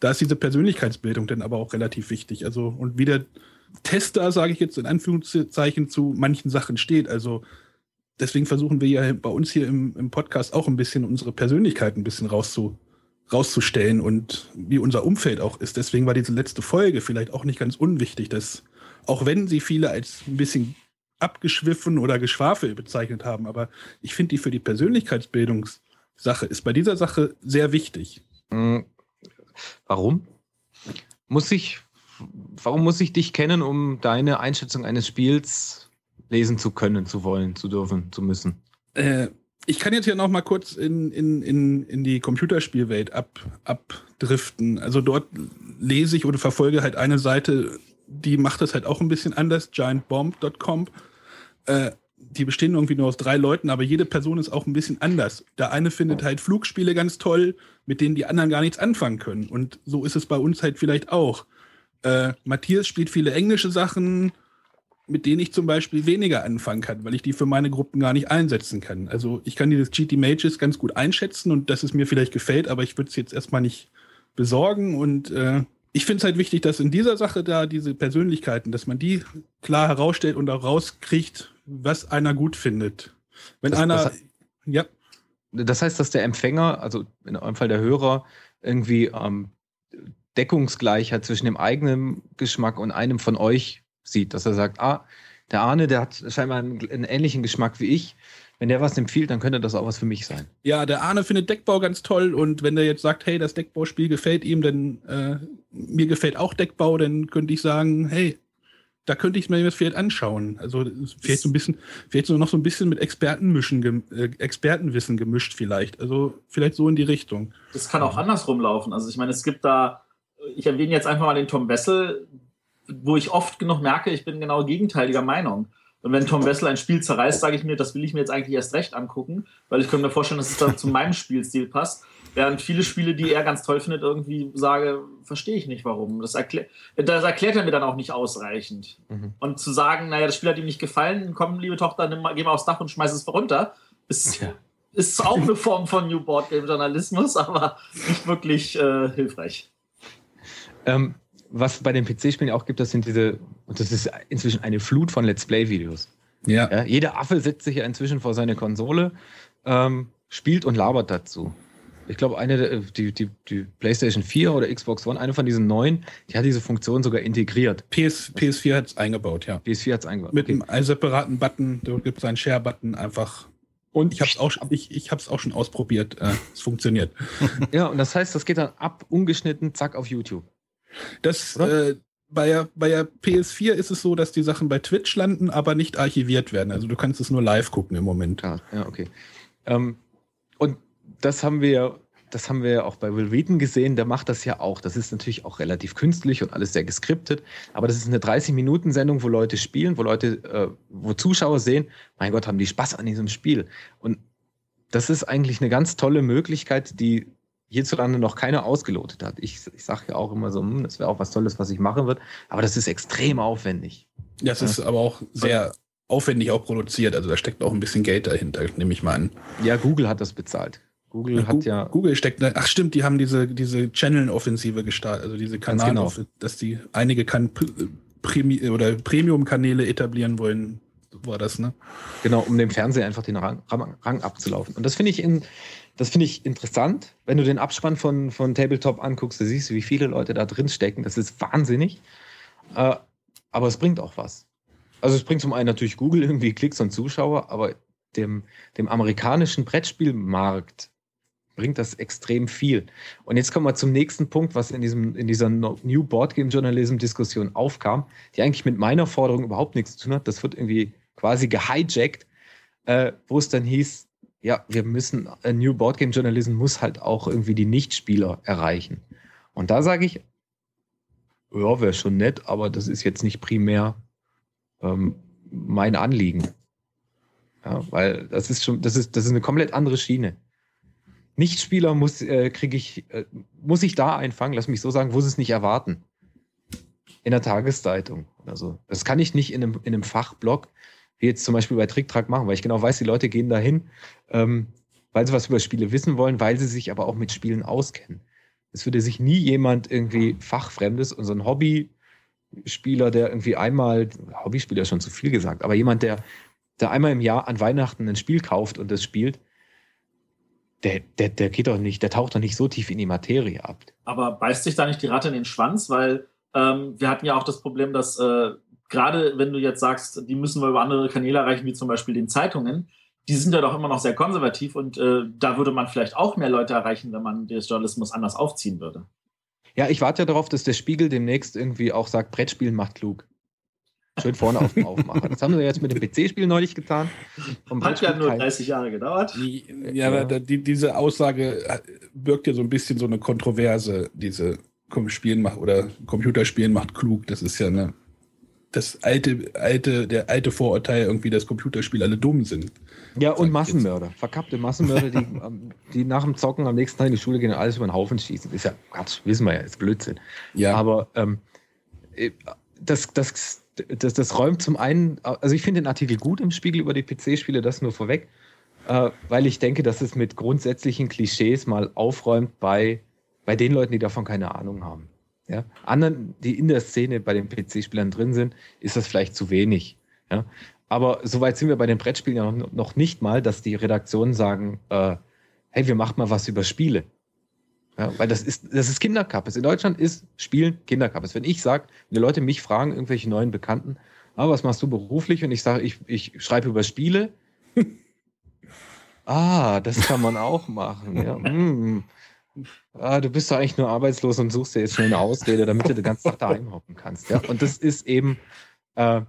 da ist diese Persönlichkeitsbildung dann aber auch relativ wichtig. Also und wie der Tester, sage ich jetzt in Anführungszeichen, zu manchen Sachen steht. Also deswegen versuchen wir ja bei uns hier im, im Podcast auch ein bisschen unsere Persönlichkeit ein bisschen rauszu, rauszustellen und wie unser Umfeld auch ist. Deswegen war diese letzte Folge vielleicht auch nicht ganz unwichtig, dass auch wenn sie viele als ein bisschen abgeschwiffen oder geschwafel bezeichnet haben, aber ich finde die für die Persönlichkeitsbildungssache ist bei dieser Sache sehr wichtig. Mhm. Warum? Muss ich, warum muss ich dich kennen, um deine Einschätzung eines Spiels lesen zu können, zu wollen, zu dürfen, zu müssen? Äh, ich kann jetzt hier noch mal kurz in, in, in, in die Computerspielwelt ab, abdriften. Also dort lese ich oder verfolge halt eine Seite, die macht das halt auch ein bisschen anders, giantbomb.com. Äh, die bestehen irgendwie nur aus drei Leuten, aber jede Person ist auch ein bisschen anders. Der eine findet halt Flugspiele ganz toll, mit denen die anderen gar nichts anfangen können. Und so ist es bei uns halt vielleicht auch. Äh, Matthias spielt viele englische Sachen, mit denen ich zum Beispiel weniger anfangen kann, weil ich die für meine Gruppen gar nicht einsetzen kann. Also ich kann dieses GT Mages ganz gut einschätzen und dass es mir vielleicht gefällt, aber ich würde es jetzt erstmal nicht besorgen und äh, ich finde es halt wichtig, dass in dieser Sache da diese Persönlichkeiten, dass man die klar herausstellt und auch rauskriegt, was einer gut findet. Wenn Das- einer, das- ja, Das heißt, dass der Empfänger, also in eurem Fall der Hörer, irgendwie ähm, Deckungsgleichheit zwischen dem eigenen Geschmack und einem von euch sieht, dass er sagt, ah, der Arne, der hat scheinbar einen, einen ähnlichen Geschmack wie ich. Wenn der was empfiehlt, dann könnte das auch was für mich sein. ja, der Arne findet Deckbau ganz toll und wenn der jetzt sagt, hey, das Deckbauspiel gefällt ihm, dann äh, mir gefällt auch Deckbau, dann könnte ich sagen, hey, da könnte ich mir das vielleicht anschauen. Also vielleicht so ein bisschen, vielleicht so noch so ein bisschen mit Expertenmischen, gem- äh, Expertenwissen gemischt vielleicht. Also vielleicht so in die Richtung. Das kann auch andersrum laufen. Also ich meine, es gibt da, ich erwähne jetzt einfach mal den Tom Wessel, wo ich oft genug merke, ich bin genau gegenteiliger Meinung. Und wenn Tom Wessel ein Spiel zerreißt, sage ich mir, das will ich mir jetzt eigentlich erst recht angucken, weil ich könnte mir vorstellen, dass es dann zu meinem Spielstil passt. Während viele Spiele, die er ganz toll findet, irgendwie sage, verstehe ich nicht warum. Das, erklär, das erklärt er mir dann auch nicht ausreichend. Mhm. Und zu sagen, naja, das Spiel hat ihm nicht gefallen, komm, liebe Tochter, nimm mal, geh mal aufs Dach und schmeiß es runter, ist, Ja. ist auch eine Form von New Board Game Journalismus, aber nicht wirklich äh, hilfreich. Ähm, was bei den PC-Spielen auch gibt, das sind diese, und das ist inzwischen eine Flut von Let's Play-Videos. Ja. Ja, jeder Affe setzt sich ja inzwischen vor seine Konsole, ähm, spielt und labert dazu. Ich glaube, eine der, die, die, die PlayStation 4 oder Xbox One, eine von diesen neuen, die hat diese Funktion sogar integriert. PS, PS4 hat es eingebaut, ja. PS4 hat es eingebaut. Mit einem einen separaten Button, da gibt es einen Share-Button einfach. Und Ich habe es auch, schon- ich, ich hab's auch schon ausprobiert. Äh, es funktioniert. Ja, und das heißt, das geht dann ab, ungeschnitten, zack, auf YouTube. Das, äh, bei, bei der PS4 ist es so, dass die Sachen bei Twitch landen, aber nicht archiviert werden. Also du kannst es nur live gucken im Moment. Ja, ja okay. Ähm, und das haben wir, das haben wir ja auch bei Will Wheaton gesehen, der macht das ja auch. Das ist natürlich auch relativ künstlich und alles sehr geskriptet, aber das ist eine 30-Minuten-Sendung, wo Leute spielen, wo Leute, äh, wo Zuschauer sehen, mein Gott, haben die Spaß an diesem Spiel. Und das ist eigentlich eine ganz tolle Möglichkeit, die hierzulande noch keiner ausgelotet hat. Ich, ich sage ja auch immer so, hm, das wäre auch was Tolles, was ich machen würde, aber das ist extrem aufwendig. Das ist aber auch sehr aufwendig auch produziert. Also da steckt auch ein bisschen Geld dahinter, nehme ich mal an. Ja, Google hat das bezahlt. Google hat ja Google steckt da. Ach stimmt, die haben diese, diese Channel-Offensive gestartet, also diese Kanal, genau. dass die einige kan Premi oder Premium-Kanäle etablieren wollen. So war das, ne? Genau, um dem Fernseher einfach den Rang, Rang abzulaufen. Und das finde ich, in, das finde ich interessant, wenn du den Abspann von, von Tabletop anguckst, du siehst, wie viele Leute da drin stecken. Das ist wahnsinnig. Äh, aber es bringt auch was. Also es bringt zum einen natürlich Google irgendwie Klicks und Zuschauer, aber dem, dem amerikanischen Brettspielmarkt bringt das extrem viel. Und jetzt kommen wir zum nächsten Punkt, was in, diesem, in dieser New Board Game Journalism Diskussion aufkam, die eigentlich mit meiner Forderung überhaupt nichts zu tun hat. Das wird irgendwie quasi gehijackt, äh, wo es dann hieß, ja, wir müssen, äh, New Board Game Journalism muss halt auch irgendwie die Nichtspieler erreichen. Und da sage ich, ja, wäre schon nett, aber das ist jetzt nicht primär ähm, mein Anliegen. Ja, weil das ist schon, das ist, das ist eine komplett andere Schiene. Nichtspieler muss, äh, kriege ich, äh, muss ich da einfangen, lass mich so sagen, wo sie es nicht erwarten. In der Tageszeitung oder so. Das kann ich nicht in einem, in einem Fachblog wie jetzt zum Beispiel bei Tricktrack machen, weil ich genau weiß, die Leute gehen dahin, ähm, weil sie was über Spiele wissen wollen, weil sie sich aber auch mit Spielen auskennen. Es würde sich nie jemand irgendwie fachfremdes und so ein Hobbyspieler, der irgendwie einmal, Hobbyspieler ist schon zu viel gesagt, aber jemand, der, der einmal im Jahr an Weihnachten ein Spiel kauft und das spielt, der, der, der geht doch nicht, der taucht doch nicht so tief in die Materie ab. Aber beißt sich da nicht die Ratte in den Schwanz? Weil ähm, wir hatten ja auch das Problem, dass äh, gerade wenn du jetzt sagst, die müssen wir über andere Kanäle erreichen, wie zum Beispiel den Zeitungen, die sind ja doch immer noch sehr konservativ und äh, da würde man vielleicht auch mehr Leute erreichen, wenn man den Journalismus anders aufziehen würde. Ja, ich warte ja darauf, dass der Spiegel demnächst irgendwie auch sagt, Brettspielen macht klug. Schön vorne auf dem Aufmacher. Das haben sie jetzt mit dem PC-Spiel neulich getan. Vom Hat ja nur 30 Jahre gedauert. Ja, ja. aber die, diese Aussage äh, birgt ja so ein bisschen so eine Kontroverse, diese Spielen macht oder Computerspielen macht klug. Das ist ja eine, das alte, alte, der alte Vorurteil irgendwie, dass Computerspiele alle dumm sind. Ja, und Massenmörder. Verkappte Massenmörder, die, die nach dem Zocken am nächsten Tag in die Schule gehen und alles über den Haufen schießen. Ist ja Quatsch, wissen wir ja, ist Blödsinn. Ja. Aber ähm, äh, das, das, das, das räumt zum einen, also ich finde den Artikel gut im Spiegel über die PC-Spiele, das nur vorweg, äh, weil ich denke, dass es mit grundsätzlichen Klischees mal aufräumt bei, bei den Leuten, die davon keine Ahnung haben. Ja? Anderen, die in der Szene bei den PC-Spielern drin sind, ist das vielleicht zu wenig. Ja? Aber soweit sind wir bei den Brettspielen ja noch, noch nicht mal, dass die Redaktionen sagen, äh, hey, wir machen mal was über Spiele. Ja, weil das ist, das ist Kinderkappes. In Deutschland ist Spielen Kinderkappes. Wenn ich sage, wenn die Leute mich fragen, irgendwelche neuen Bekannten, ah, was machst du beruflich? Und ich sage, ich, ich schreibe über Spiele. ah, das kann man auch machen. Ja. Mm. Ah, du bist doch eigentlich nur arbeitslos und suchst dir jetzt schnell eine Ausrede, damit du den ganzen Tag daheim hocken kannst. Ja? Und das ist eben, äh,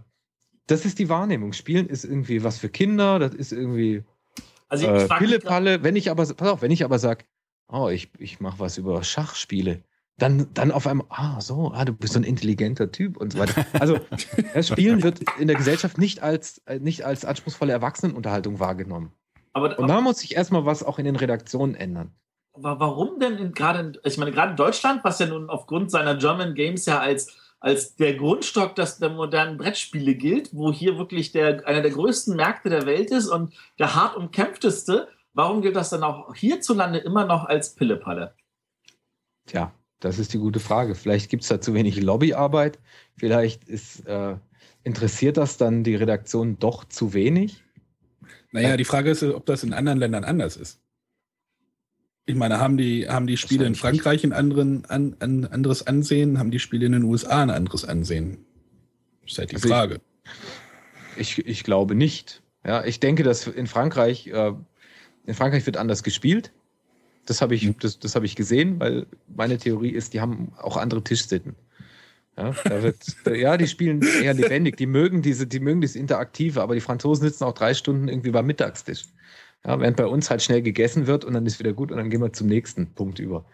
das ist die Wahrnehmung. Spielen ist irgendwie was für Kinder, das ist irgendwie also äh, Pille-Palle. Wenn ich aber, pass auf, wenn ich aber sage, oh, ich, ich mache was über Schachspiele. Dann, dann auf einmal, ah, so, ah, du bist so ein intelligenter Typ und so weiter. Also, das Spielen wird in der Gesellschaft nicht als, nicht als anspruchsvolle Erwachsenenunterhaltung wahrgenommen. Aber, und da muss sich erstmal was auch in den Redaktionen ändern. Warum denn gerade, ich meine, gerade in Deutschland, was ja nun aufgrund seiner German Games ja als, als der Grundstock des, der modernen Brettspiele gilt, wo hier wirklich der, einer der größten Märkte der Welt ist und der hart umkämpfteste, Warum gilt das dann auch hierzulande immer noch als Pillepalle? Tja, das ist die gute Frage. Vielleicht gibt es da zu wenig Lobbyarbeit. Vielleicht ist, äh, interessiert das dann die Redaktion doch zu wenig. Naja, die Frage ist, ob das in anderen Ländern anders ist. Ich meine, haben die, haben die Spiele in Frankreich ein anderen, an, an, anderes Ansehen? Haben die Spiele in den USA ein anderes Ansehen? Das ist halt die also Frage. Ich, ich, ich, glaube nicht. Ja, ich denke, dass in Frankreich äh, in Frankreich wird anders gespielt. Das habe ich, mhm. das, das ich gesehen, weil meine Theorie ist, die haben auch andere Tischsitten. Ja, da wird, ja, die spielen eher lebendig. Die mögen diese, die mögen dieses Interaktive, aber die Franzosen sitzen auch drei Stunden irgendwie beim Mittagstisch. Ja, während bei uns halt schnell gegessen wird und dann ist wieder gut und dann gehen wir zum nächsten Punkt über.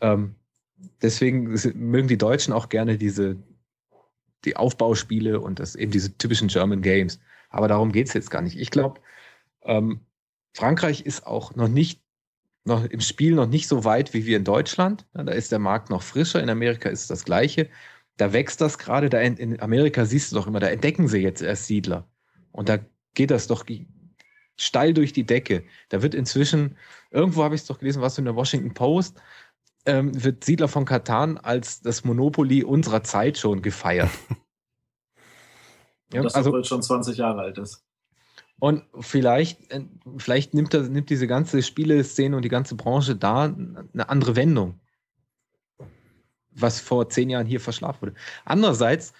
Ähm, deswegen mögen die Deutschen auch gerne diese, die Aufbauspiele und das eben diese typischen German Games. Aber darum geht es jetzt gar nicht. Ich glaube, ähm, Frankreich ist auch noch nicht noch im Spiel noch nicht so weit wie wir in Deutschland. da ist der Markt noch frischer. In Amerika ist es das Gleiche. Da wächst das gerade. Da in Amerika siehst du doch immer, da entdecken sie jetzt erst Siedler. Und da geht das doch steil durch die Decke. Da wird inzwischen, irgendwo habe ich es doch gelesen, was in der Washington Post, ähm, wird Siedler von Katan als das Monopoly unserer Zeit schon gefeiert. ja, das also, schon 20 Jahre alt ist. Und vielleicht, äh, vielleicht nimmt, das, nimmt diese ganze Spieleszene und die ganze Branche da eine andere Wendung, was vor zehn Jahren hier verschlafen wurde. Andererseits,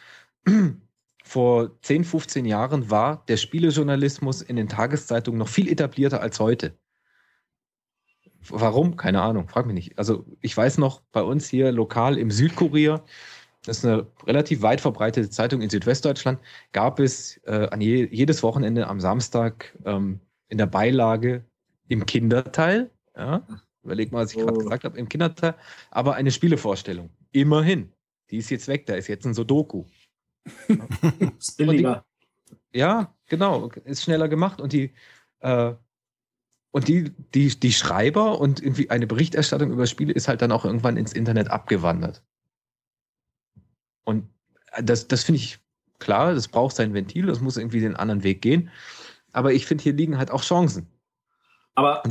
vor 10, 15 Jahren war der Spielejournalismus in den Tageszeitungen noch viel etablierter als heute. Warum? Keine Ahnung, frag mich nicht. Also ich weiß noch, bei uns hier lokal im Südkurier das ist eine relativ weit verbreitete Zeitung in Südwestdeutschland, gab es äh, an je, jedes Wochenende am Samstag ähm, in der Beilage im Kinderteil, ja, überleg mal, was ich oh. gerade gesagt habe, im Kinderteil, aber eine Spielevorstellung. Immerhin. Die ist jetzt weg, da ist jetzt ein Sudoku. Ist billiger. Die, ja, genau, ist schneller gemacht und die, äh, und die, die, die Schreiber und irgendwie eine Berichterstattung über Spiele ist halt dann auch irgendwann ins Internet abgewandert. Und das, das finde ich klar, das braucht sein Ventil, das muss irgendwie den anderen Weg gehen. Aber ich finde, hier liegen halt auch Chancen. Aber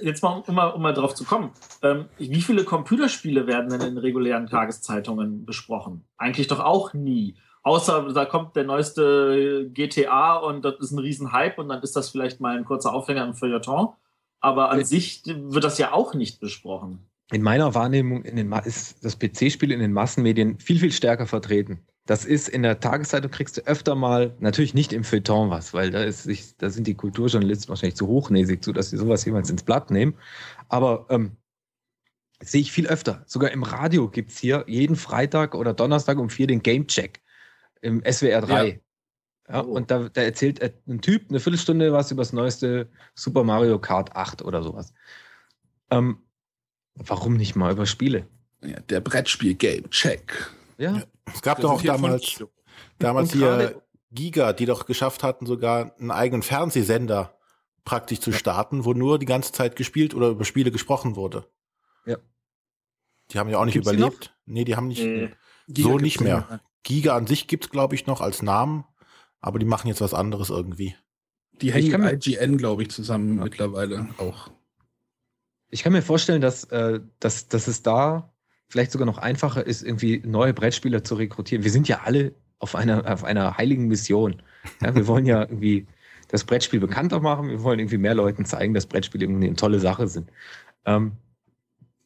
jetzt mal, um mal, um mal drauf zu kommen, ähm, wie viele Computerspiele werden denn in regulären Tageszeitungen besprochen? Eigentlich doch auch nie. Außer da kommt der neueste GTA und das ist ein Riesenhype und dann ist das vielleicht mal ein kurzer Aufhänger im Feuilleton. Aber an ja. sich wird das ja auch nicht besprochen. In meiner Wahrnehmung in den, ist das PC-Spiel in den Massenmedien viel, viel stärker vertreten. Das ist in der Tageszeitung kriegst du öfter mal, natürlich nicht im Feuilleton was, weil da, ist, ich, da sind die Kulturjournalisten wahrscheinlich zu hochnäsig zu, dass sie sowas jemals ins Blatt nehmen. Aber ähm, sehe ich viel öfter. Sogar im Radio gibt es hier jeden Freitag oder Donnerstag um vier den Gamecheck im SWR 3. Ja. Ja, oh. Und da, da, erzählt ein Typ eine Viertelstunde was über das neueste Super Mario Kart 8 oder sowas. Ähm, warum nicht mal über Spiele? Ja, der Brettspiel-Game, check. Ja. ja. Es gab das doch auch damals, damals hier Giga, die doch geschafft hatten, sogar einen eigenen Fernsehsender praktisch zu starten, wo nur die ganze Zeit gespielt oder über Spiele gesprochen wurde. Ja. Die haben ja auch nicht Gibt's überlebt. Nee, die haben nicht, äh, so nicht mehr. Giga an sich gibt es, glaube ich, noch als Namen, aber die machen jetzt was anderes irgendwie. Die hängen mit IGN, glaube ich, zusammen ja. mittlerweile auch. Ich kann mir vorstellen, dass, äh, dass, dass es da vielleicht sogar noch einfacher ist, irgendwie neue Brettspieler zu rekrutieren. Wir sind ja alle auf einer, auf einer heiligen Mission. Ja, wir wollen ja irgendwie das Brettspiel bekannter machen. Wir wollen irgendwie mehr Leuten zeigen, dass Brettspiele irgendwie eine tolle Sache sind. Ähm,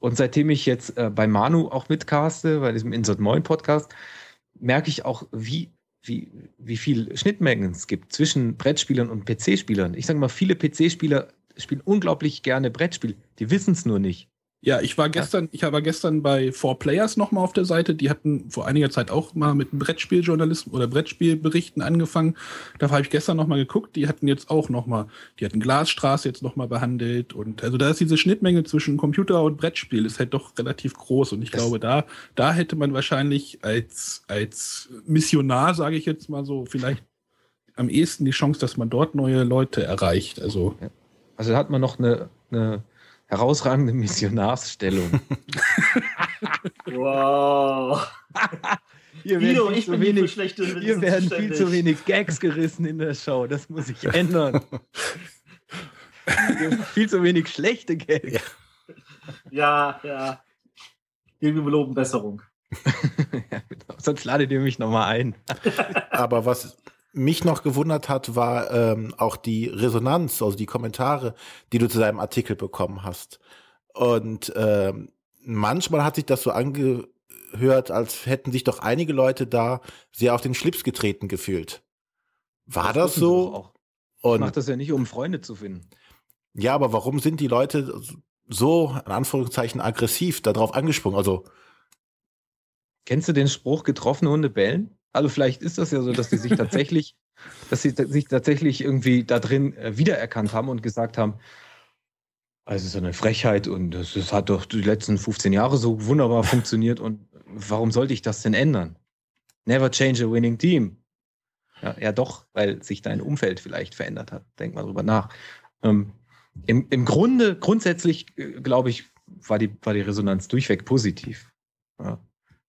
und seitdem ich jetzt äh, bei Manu auch mitcaste, bei diesem Insert Moin Podcast, merke ich auch, wie, wie, wie viel Schnittmengen es gibt zwischen Brettspielern und PC-Spielern. Ich sage mal, viele PC-Spieler spielen unglaublich gerne Brettspiel. Die wissen es nur nicht. Ja, ich war gestern, ich war gestern bei Four Players nochmal auf der Seite. Die hatten vor einiger Zeit auch mal mit Brettspieljournalismus oder Brettspielberichten angefangen. Da habe ich gestern nochmal geguckt. Die hatten jetzt auch nochmal, die hatten Glasstraße jetzt nochmal behandelt. Und also da ist diese Schnittmenge zwischen Computer und Brettspiel ist halt doch relativ groß. Und ich das glaube, da, da hätte man wahrscheinlich als, als Missionar, sage ich jetzt mal so, vielleicht am ehesten die Chance, dass man dort neue Leute erreicht. Also, also da hat man noch eine, eine herausragende Missionarsstellung. wow. Hier werden, viel, zu wenig, hier werden viel zu wenig Gags gerissen in der Show. Das muss sich ändern. viel zu wenig schlechte Gags. Ja, ja. Wir loben Besserung. ja, genau. Sonst ladet ihr mich nochmal ein. Aber was mich noch gewundert hat, war ähm, auch die Resonanz, also die Kommentare, die du zu deinem Artikel bekommen hast. Und ähm, manchmal hat sich das so angehört, als hätten sich doch einige Leute da sehr auf den Schlips getreten gefühlt. War das, das so? Und macht das ja nicht, um Freunde zu finden. Ja, aber warum sind die Leute so, in Anführungszeichen, aggressiv darauf angesprungen? Also. Kennst du den Spruch, getroffene Hunde bellen? Also vielleicht ist das ja so, dass sie sich tatsächlich, dass sie sich tatsächlich irgendwie da drin äh, wiedererkannt haben und gesagt haben, also so eine Frechheit und das, das, hat doch die letzten 15 Jahre so wunderbar funktioniert und warum sollte ich das denn ändern? Never change a winning team. Ja, ja doch, weil sich dein Umfeld vielleicht verändert hat. Denk mal drüber nach. Ähm, im, Im Grunde, grundsätzlich, äh, glaube ich, war die, war die Resonanz durchweg positiv. Ja.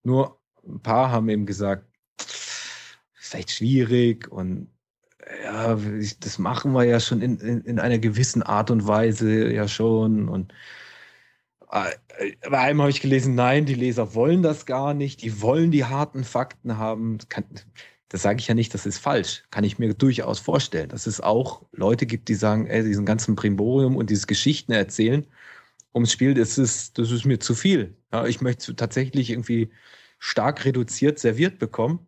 Nur ein paar haben eben gesagt, vielleicht schwierig und ja, das machen wir ja schon in, in, in einer gewissen Art und Weise ja schon. Und äh, bei einem habe ich gelesen, nein, die Leser wollen das gar nicht, die wollen die harten Fakten haben. Das, das sage ich ja nicht, das ist falsch. Kann ich mir durchaus vorstellen, dass es auch Leute gibt, die sagen, ey, diesen ganzen Primborium und dieses Geschichten erzählen ums Spiel, das ist, das ist mir zu viel. Ja, ich möchte tatsächlich irgendwie stark reduziert serviert bekommen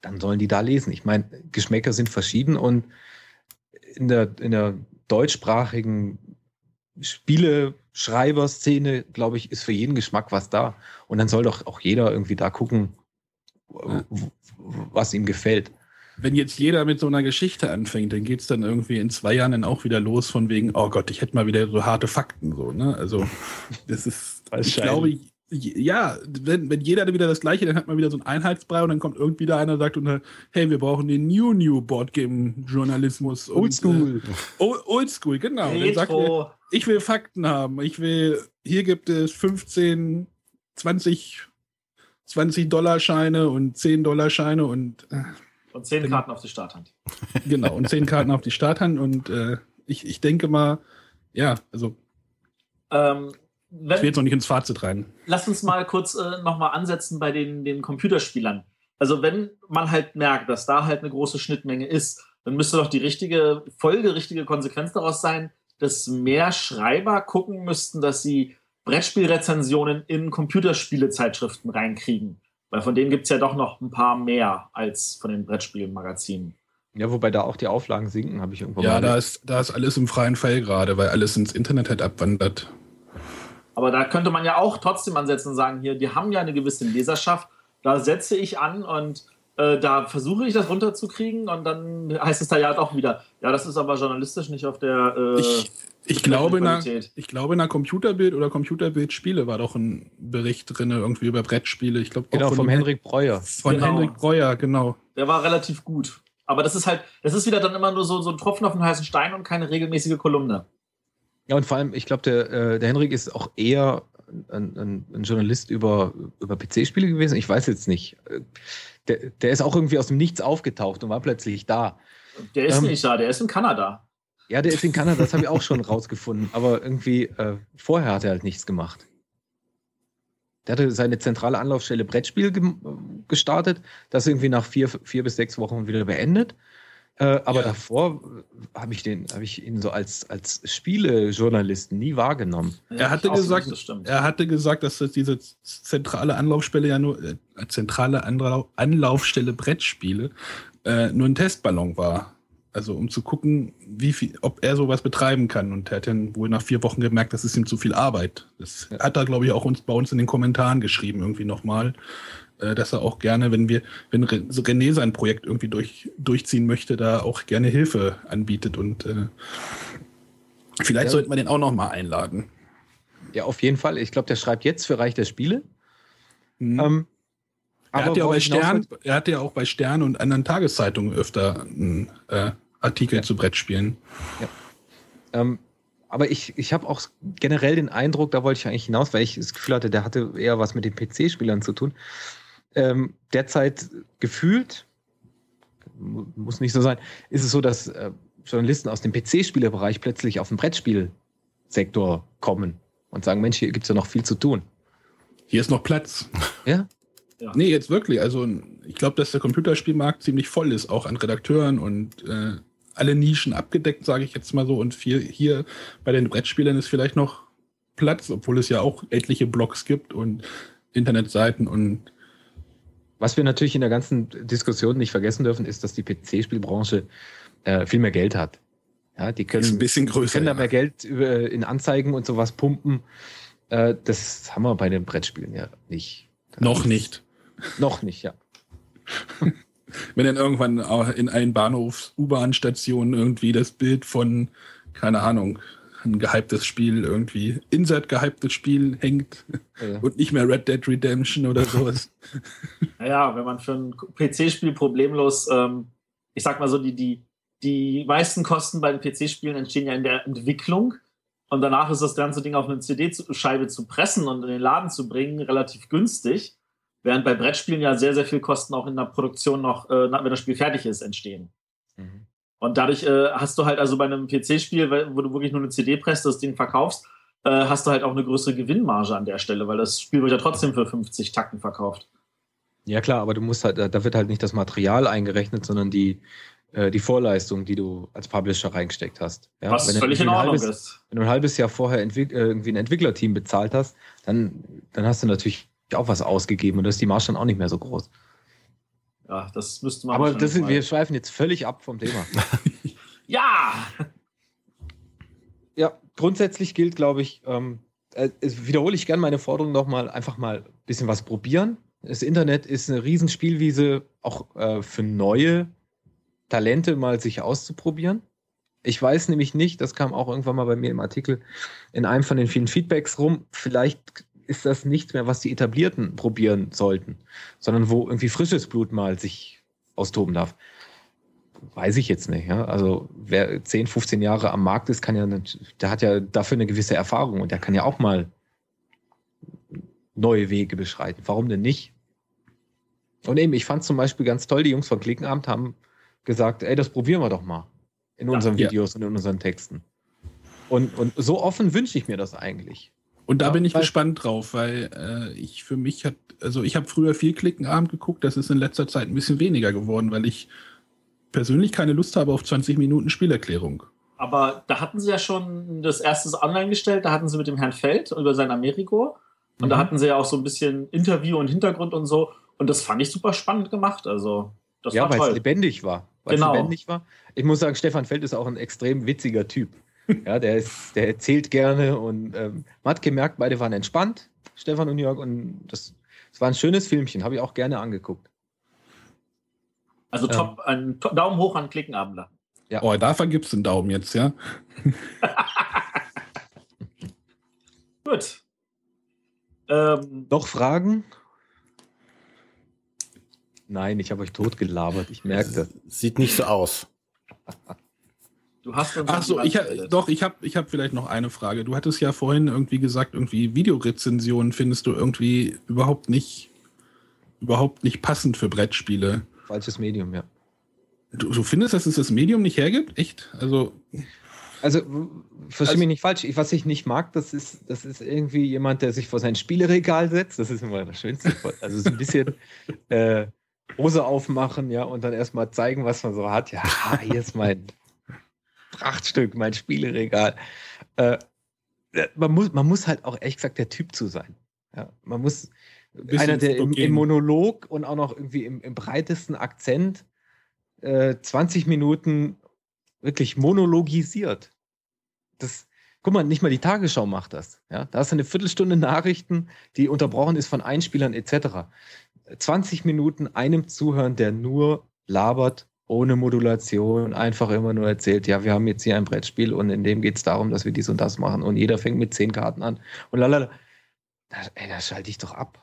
dann sollen die da lesen. Ich meine, Geschmäcker sind verschieden und in der, in der deutschsprachigen Spiele-Schreiber-Szene, glaube ich, ist für jeden Geschmack was da. Und dann soll doch auch jeder irgendwie da gucken, was ihm gefällt. Wenn jetzt jeder mit so einer Geschichte anfängt, dann geht es dann irgendwie in zwei Jahren dann auch wieder los von wegen, oh Gott, ich hätte mal wieder so harte Fakten so, ne? Also das ist, ich glaube, ja, wenn, wenn jeder wieder das Gleiche, dann hat man wieder so einen Einheitsbrei und dann kommt irgendwie da einer und sagt, und, hey, wir brauchen den New New Boardgame-Journalismus. Oldschool. Äh, Oldschool, genau. Dann sagt er, ich will Fakten haben. Ich will, hier gibt es 15, 20 20-Dollar-Scheine und 10-Dollar-Scheine und äh, Und zehn Karten auf die Starthand. genau, und 10 Karten auf die Starthand. Und äh, ich, ich denke mal, ja, also Ähm, ich wenn, will jetzt noch nicht ins Fazit rein. lass uns mal kurz äh, nochmal ansetzen bei den, den Computerspielern. Also wenn man halt merkt, dass da halt eine große Schnittmenge ist, dann müsste doch die richtige Folge, richtige Konsequenz daraus sein, dass mehr Schreiber gucken müssten, dass sie Brettspielrezensionen in Computerspielezeitschriften reinkriegen. Weil von denen gibt es ja doch noch ein paar mehr als von den Brettspielmagazinen. Ja, wobei da auch die Auflagen sinken, habe ich irgendwo Ja, mal da ist, da ist alles im freien Fall gerade, weil alles ins Internet halt abwandert. Aber da könnte man ja auch trotzdem ansetzen und sagen, hier, die haben ja eine gewisse Leserschaft, da setze ich an und äh, da versuche ich das runterzukriegen und dann heißt es da ja doch wieder, ja, das ist aber journalistisch nicht auf der äh, Ich, ich, glaube, in der, Qualität. ich glaube, in der Computerbild oder Computerbildspiele war doch ein Bericht drin, irgendwie über Brettspiele. Ich glaube, auch Genau, von vom Henrik Breuer. Von Genau. Henrik Breuer, genau. Der war relativ gut. Aber das ist halt, das ist wieder dann immer nur so, so ein Tropfen auf den heißen Stein und keine regelmäßige Kolumne. Ja, und vor allem, ich glaube, der, äh, der Henrik ist auch eher ein, ein, ein Journalist über, über PC-Spiele gewesen. Ich weiß jetzt nicht. Äh, Der, der ist auch irgendwie aus dem Nichts aufgetaucht und war plötzlich da. Der ist Ähm. nicht da, der ist in Kanada. Ja, der ist in Kanada, das habe ich auch schon rausgefunden. Aber irgendwie, äh, vorher hat er halt nichts gemacht. Der hatte seine zentrale Anlaufstelle Brettspiel gem- gestartet, das irgendwie nach vier, vier bis sechs Wochen wieder beendet. Äh, aber Ja. davor habe ich, den- habe ich ihn so als, als Spielejournalisten nie wahrgenommen. Er hatte gesagt-. Er hatte gesagt, dass das diese zentrale Anlaufstelle ja nur, äh, zentrale Anlau Anlaufstelle Brettspiele äh, nur ein Testballon war. Also um zu gucken, wie viel, ob er sowas betreiben kann. Und er hat dann wohl nach vier Wochen gemerkt, das ist ihm zu viel Arbeit. Das hat er, glaube ich, auch uns bei uns in den Kommentaren geschrieben, irgendwie nochmal. Äh, dass er auch gerne, wenn wir, wenn René sein Projekt irgendwie durch, durchziehen möchte, da auch gerne Hilfe anbietet. Und äh, vielleicht Ja. sollten wir den auch nochmal einladen. Ja, auf jeden Fall. Ich glaube, der schreibt jetzt für Reich der Spiele. Mhm. Ähm, Er hat ja bei Stern, er hat ja auch bei Stern und anderen Tageszeitungen öfter einen äh, Artikel Ja. zu Brettspielen. Ähm, aber ich, ich habe auch generell den Eindruck, da wollte ich eigentlich hinaus, weil ich das Gefühl hatte, der hatte eher was mit den PC-Spielern zu tun. Ähm, derzeit gefühlt, mu- muss nicht so sein, ist es so, dass äh, Journalisten aus dem PC-Spielerbereich plötzlich auf den Brettspielsektor kommen und sagen, Mensch, hier gibt es ja noch viel zu tun. Hier ist noch Platz. Ja? Ja. Nee, jetzt wirklich. Also ich glaube, dass der Computerspielmarkt ziemlich voll ist, auch an Redakteuren und äh, alle Nischen abgedeckt, sage ich jetzt mal so. Und viel, hier bei den Brettspielern ist vielleicht noch Platz, obwohl es ja auch etliche Blogs gibt und Internetseiten und Was wir natürlich in der ganzen Diskussion nicht vergessen dürfen, ist, dass die PC-Spielbranche äh, viel mehr Geld hat. Ja, die ist ein können, bisschen größer. können da ja. mehr Geld über, in Anzeigen und sowas pumpen. Äh, das haben wir bei den Brettspielen ja nicht. Noch nicht. Noch nicht, ja. wenn dann irgendwann auch in einen Bahnhof U-Bahn-Station irgendwie das Bild von, keine Ahnung, ein gehyptes Spiel irgendwie, insert gehyptes Spiel hängt Äh, und nicht mehr Red Dead Redemption oder sowas. Naja, wenn man für ein PC-Spiel problemlos, ähm, ich sag mal so, die, die, die meisten Kosten bei den PC-Spielen entstehen ja in der Entwicklung. Und danach ist das ganze Ding auf eine CD-Scheibe zu pressen und in den Laden zu bringen relativ günstig. Während bei Brettspielen ja sehr, sehr viel Kosten auch in der Produktion noch, äh, wenn das Spiel fertig ist, entstehen. mhm. Und dadurch äh, hast du halt also bei einem PC-Spiel, wo du wirklich nur eine CD presst, das Ding verkaufst, äh, hast du halt auch eine größere Gewinnmarge an der Stelle, weil das Spiel wird ja trotzdem für 50 Tacken verkauft. Ja klar, aber du musst halt, da wird halt nicht das Material eingerechnet, sondern die, äh, die Vorleistung, die du als Publisher reingesteckt hast. Ja, was wenn du völlig in Ordnung halbes, ist. Wenn du ein halbes Jahr vorher äh, irgendwie ein Entwicklerteam bezahlt hast, dann, dann hast du natürlich auch was ausgegeben und da ist die Marge dann auch nicht mehr so groß. Ja, das müsste man. Aber das sind, wir schweifen jetzt völlig ab vom Thema. Ja! Ja, grundsätzlich gilt, glaube ich, ähm, äh, wiederhole ich gerne meine Forderung nochmal, einfach mal ein bisschen was probieren. Das Internet ist eine Riesenspielwiese, auch äh, für neue Talente mal sich auszuprobieren. Ich weiß nämlich nicht, das kam auch irgendwann mal bei mir im Artikel in einem von den vielen Feedbacks rum, vielleicht ist das nichts mehr, was die Etablierten probieren sollten, sondern wo irgendwie frisches Blut mal sich austoben darf. Weiß ich jetzt nicht. Ja? Also wer 10, 15 Jahre am Markt ist, kann ja, der hat ja dafür eine gewisse Erfahrung und der kann ja auch mal neue Wege beschreiten. Warum denn nicht? Und eben, ich fand zum Beispiel ganz toll, die Jungs von Klickenabend haben gesagt, ey, das probieren wir doch mal in unseren Ja. Videos und in unseren Texten. Und, und so offen wünsche ich mir das eigentlich. Und da Ja, bin ich gespannt drauf, weil äh, ich für mich hat, also ich habe früher viel Klickenabend geguckt, das ist in letzter Zeit ein bisschen weniger geworden, weil ich persönlich keine Lust habe auf 20 Minuten Spielerklärung. Aber da hatten sie ja schon das erste online gestellt, da hatten sie mit dem Herrn Feld über sein Amerigo. Und da Mhm. hatten sie ja auch so ein bisschen Interview und Hintergrund und so. Und das fand ich super spannend gemacht. Also, das ja, war weil es toll. lebendig war. Weil Genau. es lebendig war. Ich muss sagen, Stefan Feld ist auch ein extrem witziger Typ. Ja, der, ist, der erzählt gerne und ähm, man hat gemerkt, beide waren entspannt, Stefan und Jörg, und das, das war ein schönes Filmchen, habe ich auch gerne angeguckt. Also Ähm. top, ein to Daumen hoch an Klickenabender. Ja. Oh, da vergibst du einen Daumen jetzt, ja? Gut. Ähm, Noch Fragen? Nein, ich habe euch totgelabert, ich merke das. Sieht nicht so aus. du hast Ach so, ich, ha- doch, ich habe ich hab vielleicht noch eine Frage. Du hattest ja vorhin irgendwie gesagt, irgendwie Videorezensionen findest du irgendwie überhaupt nicht, überhaupt nicht passend für Brettspiele. Falsches Medium, ja. Du, du findest, dass es das Medium nicht hergibt? Echt? Also, Also, verstehe Also- mich nicht falsch. Ich, was ich nicht mag, das ist, das ist irgendwie jemand, der sich vor sein Spieleregal setzt. Das ist immer das Schönste. Also so ein bisschen äh, Hose aufmachen, ja, und dann erstmal zeigen, was man so hat. Ja, hier ist mein Prachtstück, mein Spieleregal. Äh, man, muss, man muss halt auch ehrlich gesagt der Typ zu sein. Ja, man muss einer, der im, im Monolog und auch noch irgendwie im, im breitesten Akzent äh, 20 Minuten wirklich monologisiert. Das, guck mal, nicht mal die Tagesschau macht das. Ja? Da hast du eine Viertelstunde Nachrichten, die unterbrochen ist von Einspielern etc. 20 Minuten einem zuhören, der nur labert, ohne Modulation, einfach immer nur erzählt, ja, wir haben jetzt hier ein Brettspiel und in dem geht es darum, dass wir dies und das machen und jeder fängt mit zehn Karten an und lalala. Da, ey, da schalte ich doch ab.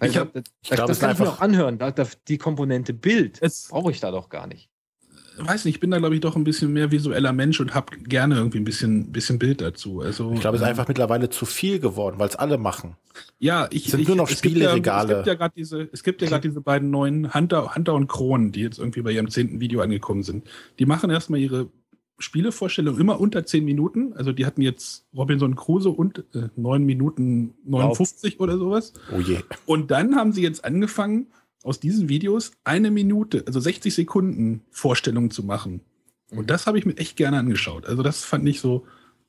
Weil Ich hab- da, ich da, glaub, das kann ich mir einfach- auch anhören. Die Komponente Bild brauche ich da doch gar nicht. Weiß nicht, ich bin da, glaube ich, doch ein bisschen mehr visueller Mensch und habe gerne irgendwie ein bisschen, bisschen Bild dazu. Also, Ich glaube, es ist äh, einfach mittlerweile zu viel geworden, weil es alle machen. Ja, ich Es sind ich, nur noch Spieleregale. Es gibt ja gerade diese, es gibt ja gerade diese beiden neuen Hunter, Hunter und Kronen, die jetzt irgendwie bei ihrem zehnten Video angekommen sind. Die machen erstmal ihre Spielevorstellung immer unter zehn Minuten. Also die hatten jetzt Robinson Crusoe und äh, neun Minuten 59 oder sowas. Oh je. Und dann haben sie jetzt angefangen, aus diesen Videos eine Minute, also 60 Sekunden Vorstellungen zu machen. Mhm. Und das habe ich mir echt gerne angeschaut. Also das fand ich so,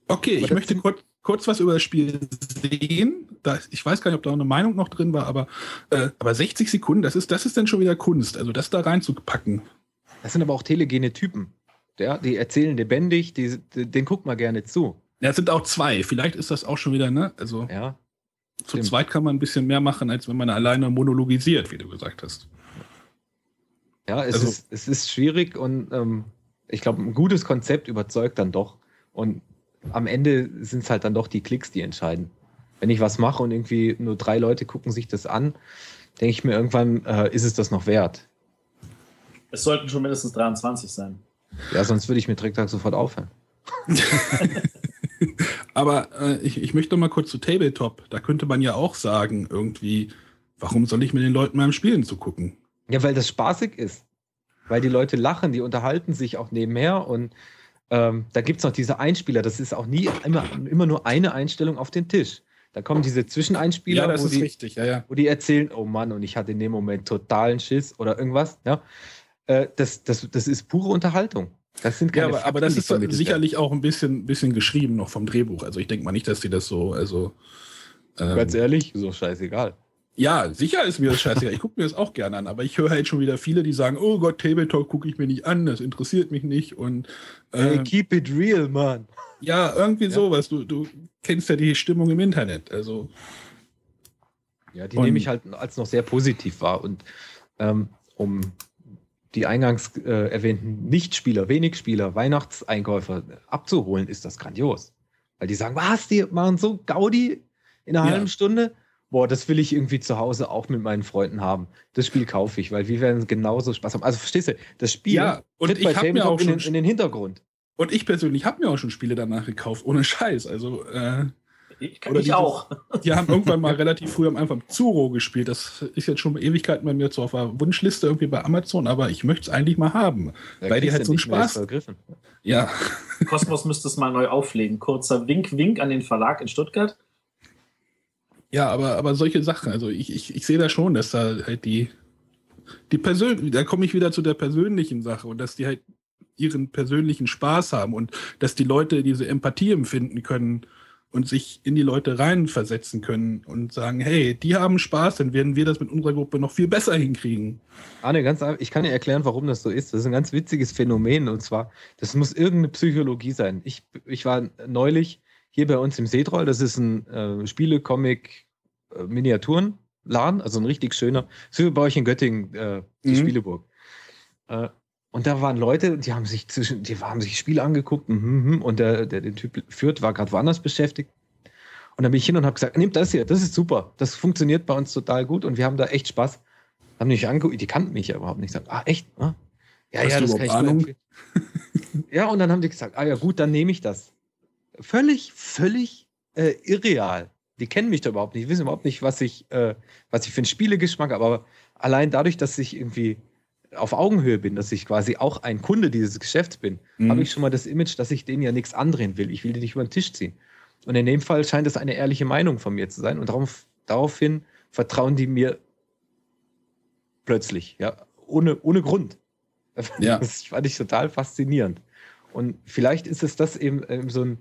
okay, Aber ich möchte kurz, kurz was über das Spiel sehen. Da, ich weiß gar nicht, ob da eine Meinung noch drin war, aber, äh, aber 60 Sekunden, das ist, das ist dann schon wieder Kunst. Also das da reinzupacken. Das sind aber auch telegene Typen. Ja, die erzählen lebendig, die, den guckt man gerne zu. Ja, es sind auch zwei. Vielleicht ist das auch schon wieder, ne? Also Ja, zu stimmt. zweit kann man ein bisschen mehr machen, als wenn man alleine monologisiert, wie du gesagt hast. ja es, Also- ist, es ist schwierig und ähm, ich glaube, ein gutes Konzept überzeugt dann doch. Und am Ende sind es halt dann doch die Klicks, die entscheiden. Wenn ich was mache und irgendwie nur drei Leute gucken sich das an, denke ich mir irgendwann, äh, ist es das noch wert? Es sollten schon mindestens 23 sein. Ja, sonst würde ich mit Tricktag sofort aufhören. Aber äh, ich, ich möchte noch mal kurz zu Tabletop. Da könnte man ja auch sagen, irgendwie, warum soll ich mir den Leuten beim Spielen zugucken? Ja, weil das spaßig ist. Weil die Leute lachen, die unterhalten sich auch nebenher und ähm, da gibt es noch diese Einspieler. Das ist auch nie immer, immer nur eine Einstellung auf den Tisch. Da kommen diese Zwischeneinspieler, ja, das wo, ist die, richtig, ja, ja. wo die erzählen, oh Mann, und ich hatte in dem Moment totalen Schiss oder irgendwas. Ja? Äh, das, das, das ist pure Unterhaltung. Das sind Ja, keine aber, aber Fakten, das ist sicherlich auch ein bisschen, bisschen geschrieben noch vom Drehbuch. Also ich denke mal nicht, dass die das so, also ähm, Ganz ehrlich, so scheißegal. ja, sicher ist mir das scheißegal. Ich gucke mir das auch gerne an, aber ich höre halt schon wieder viele, die sagen, oh Gott, Tabletop gucke ich mir nicht an, das interessiert mich nicht und Hey, äh, keep it real, Mann. ja, irgendwie Ja. sowas. Du, du kennst ja die Stimmung im Internet. Also Ja, die Und- nehme ich halt als noch sehr positiv wahr. Und ähm, um die eingangs äh, erwähnten Nichtspieler, Wenigspieler, Weihnachtseinkäufer abzuholen, ist das grandios. Weil die sagen, was, die machen so Gaudi in einer Ja. halben Stunde? Boah, das will ich irgendwie zu Hause auch mit meinen Freunden haben. Das Spiel kaufe ich, weil wir werden genauso Spaß haben. Also verstehst du, das Spiel Ja, und tritt ich bei hab mir auch in, schon- in den Hintergrund. Und ich persönlich habe mir auch schon Spiele danach gekauft, ohne Scheiß. Also, äh, Ich, Oder ich dieses- auch. Die haben irgendwann mal relativ früh am Anfang Zuro gespielt. Das ist jetzt schon Ewigkeiten bei mir so auf der Wunschliste irgendwie bei Amazon, aber ich möchte es eigentlich mal haben. Da Weil die halt so einen Spaß. Ja, Kosmos müsste es mal neu auflegen. Kurzer Wink, Wink an den Verlag in Stuttgart. ja, aber, aber solche Sachen, also ich, ich, ich sehe da schon, dass da halt die, die persönlich, da komme ich wieder zu der persönlichen Sache und dass die halt ihren persönlichen Spaß haben und dass die Leute diese Empathie empfinden können und sich in die Leute reinversetzen können und sagen, hey, die haben Spaß, dann werden wir das mit unserer Gruppe noch viel besser hinkriegen. Arne, ganz ich kann dir erklären, warum das so ist. Das ist ein ganz witziges Phänomen und zwar, das muss irgendeine Psychologie sein. Ich, ich war neulich hier bei uns im Seetroll, das ist ein äh, Spiele-Comic-Miniaturenladen, also ein richtig schöner, so wie bei euch in Göttingen, äh, die Mhm. Spieleburg. Äh, und da waren Leute, die haben sich zwischen, die haben sich Spiele angeguckt mhm, mhm, und der, der den Typ führt, war gerade woanders beschäftigt. Und dann bin ich hin und habe gesagt, nehmt das hier, das ist super, das funktioniert bei uns total gut und wir haben da echt Spaß. Haben die mich angeguckt, die kannten mich ja überhaupt nicht. Sagen, ah, echt? Ah? Ja, Hast ja, das kann ich Ahnung? ja, und dann haben die gesagt, ah ja, gut, dann nehme ich das. Völlig, völlig äh, irreal. Die kennen mich da überhaupt nicht, wissen überhaupt nicht, was ich, äh, was ich für einen Spielegeschmack habe. Aber allein dadurch, dass ich irgendwie auf Augenhöhe bin, dass ich quasi auch ein Kunde dieses Geschäfts bin, Mhm. habe ich schon mal das Image, dass ich denen ja nichts andrehen will. Ich will die nicht über den Tisch ziehen. Und in dem Fall scheint es eine ehrliche Meinung von mir zu sein. Und darauf, daraufhin vertrauen die mir plötzlich, ja, ohne, ohne Grund. Ja. Das fand ich total faszinierend. Und vielleicht ist es das eben, eben so ein.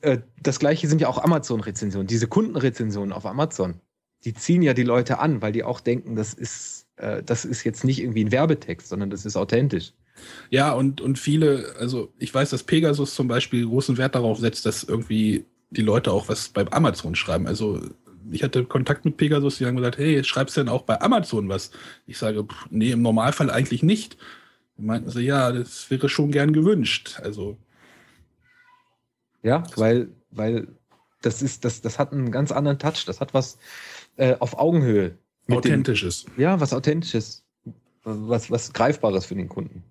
Äh, das gleiche sind ja auch Amazon-Rezensionen. Diese Kundenrezensionen auf Amazon, die ziehen ja die Leute an, weil die auch denken, das ist, äh, das ist jetzt nicht irgendwie ein Werbetext, sondern das ist authentisch. Ja, und, und viele, also ich weiß, dass Pegasus zum Beispiel großen Wert darauf setzt, dass irgendwie die Leute auch was bei Amazon schreiben. Also ich hatte Kontakt mit Pegasus, die haben gesagt, hey, schreibst du denn auch bei Amazon was? Ich sage, pff, nee, im Normalfall eigentlich nicht. Die meinten sie, ja, das wäre schon gern gewünscht. Also, Ja, weil, weil das ist, das, das hat einen ganz anderen Touch. Das hat was äh, auf Augenhöhe. Authentisches. Ja, was Authentisches. Was, was Greifbares für den Kunden.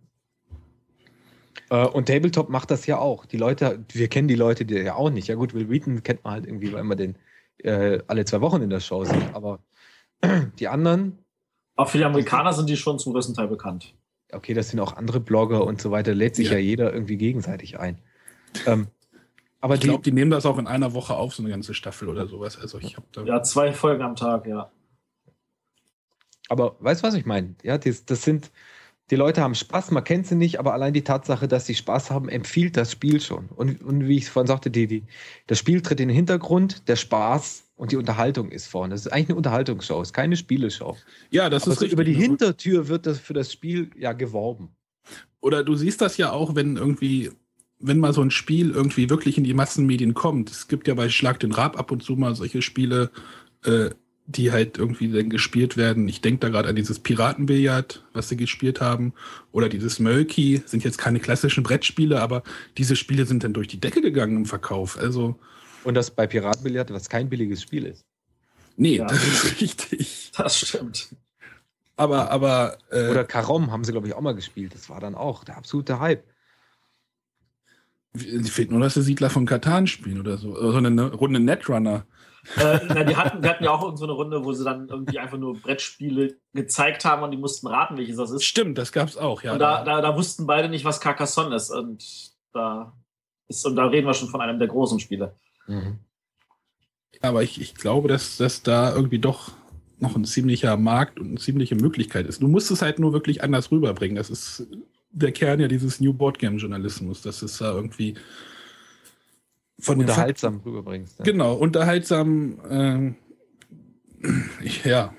Äh, und Tabletop macht das ja auch. Die Leute, wir kennen die Leute die ja auch nicht. Ja gut, Will Wheaton kennt man halt irgendwie, weil man den äh, alle zwei Wochen in der Show sieht. Aber die anderen, Auch für die Amerikaner sind die schon zum größten Teil bekannt. okay, das sind auch andere Blogger und so weiter, lädt sich ja, Ja. jeder irgendwie gegenseitig ein. Ähm, aber Ich die, glaube, die nehmen das auch in einer Woche auf, so eine ganze Staffel oder sowas. Also ich habe da. Ja, zwei Folgen am Tag, ja. Aber weißt du, was ich meine? Ja, das, das sind, die Leute haben Spaß, man kennt sie nicht, aber allein die Tatsache, dass sie Spaß haben, empfiehlt das Spiel schon. Und, und wie ich vorhin sagte, die, die, das Spiel tritt in den Hintergrund, der Spaß und die Unterhaltung ist vorne. Das ist eigentlich eine Unterhaltungsshow, ist keine Spieleshow. Ja, das aber ist so richtig. über die Also- Hintertür wird das für das Spiel ja geworben. Oder du siehst das ja auch, wenn irgendwie, wenn mal so ein Spiel irgendwie wirklich in die Massenmedien kommt. Es gibt ja bei Schlag den Rab ab und zu mal solche Spiele, äh, die halt irgendwie dann gespielt werden. Ich denke da gerade an dieses Piratenbillard, was sie gespielt haben, oder dieses Mölki, sind jetzt keine klassischen Brettspiele, aber diese Spiele sind dann durch die Decke gegangen im Verkauf. Also, Und das bei Piratenbillard, was kein billiges Spiel ist. nee, Ja. das ist richtig. Das stimmt. Aber, aber, äh, Oder Karom haben sie, glaube ich, auch mal gespielt. Das war dann auch der absolute Hype. fehlt nur, dass sie Siedler von Katan spielen oder so. Oder so eine Runde Netrunner. Äh, na, die, hatten, die hatten ja auch irgend so eine Runde, wo sie dann irgendwie einfach nur Brettspiele gezeigt haben und die mussten raten, welches das ist. Stimmt, das gab's auch, ja. und da, da, da wussten beide nicht, was Carcassonne ist. Und da ist, und da reden wir schon von einem der großen Spiele. Mhm. Aber ich, ich glaube, dass das da irgendwie doch noch ein ziemlicher Markt und eine ziemliche Möglichkeit ist. Du musst es halt nur wirklich anders rüberbringen. Das ist der Kern ja dieses New Board Game Journalismus. Das ist da irgendwie von den Unterhaltsam rüberbringst. Fakten- Genau, unterhaltsam. ähm, ja, Ja,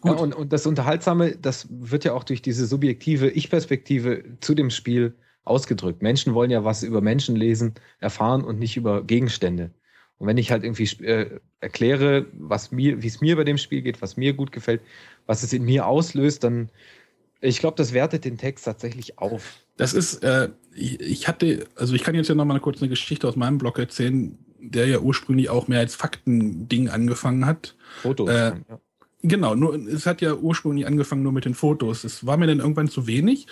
Gut. und, und das Unterhaltsame, das wird ja auch durch diese subjektive Ich-Perspektive zu dem Spiel ausgedrückt. Menschen wollen ja was über Menschen lesen, erfahren und nicht über Gegenstände. Und wenn ich halt irgendwie äh, erkläre, was mir, wie es mir bei dem Spiel geht, was mir gut gefällt, was es in mir auslöst, dann, ich glaube, das wertet den Text tatsächlich auf. Das ist, äh, ich, hatte, also ich kann jetzt ja noch mal kurz eine Geschichte aus meinem Blog erzählen, der ja ursprünglich auch mehr als Faktending angefangen hat. Fotos. Äh, ja. Genau, nur es hat ja ursprünglich angefangen nur mit den Fotos. Das war mir dann irgendwann zu wenig.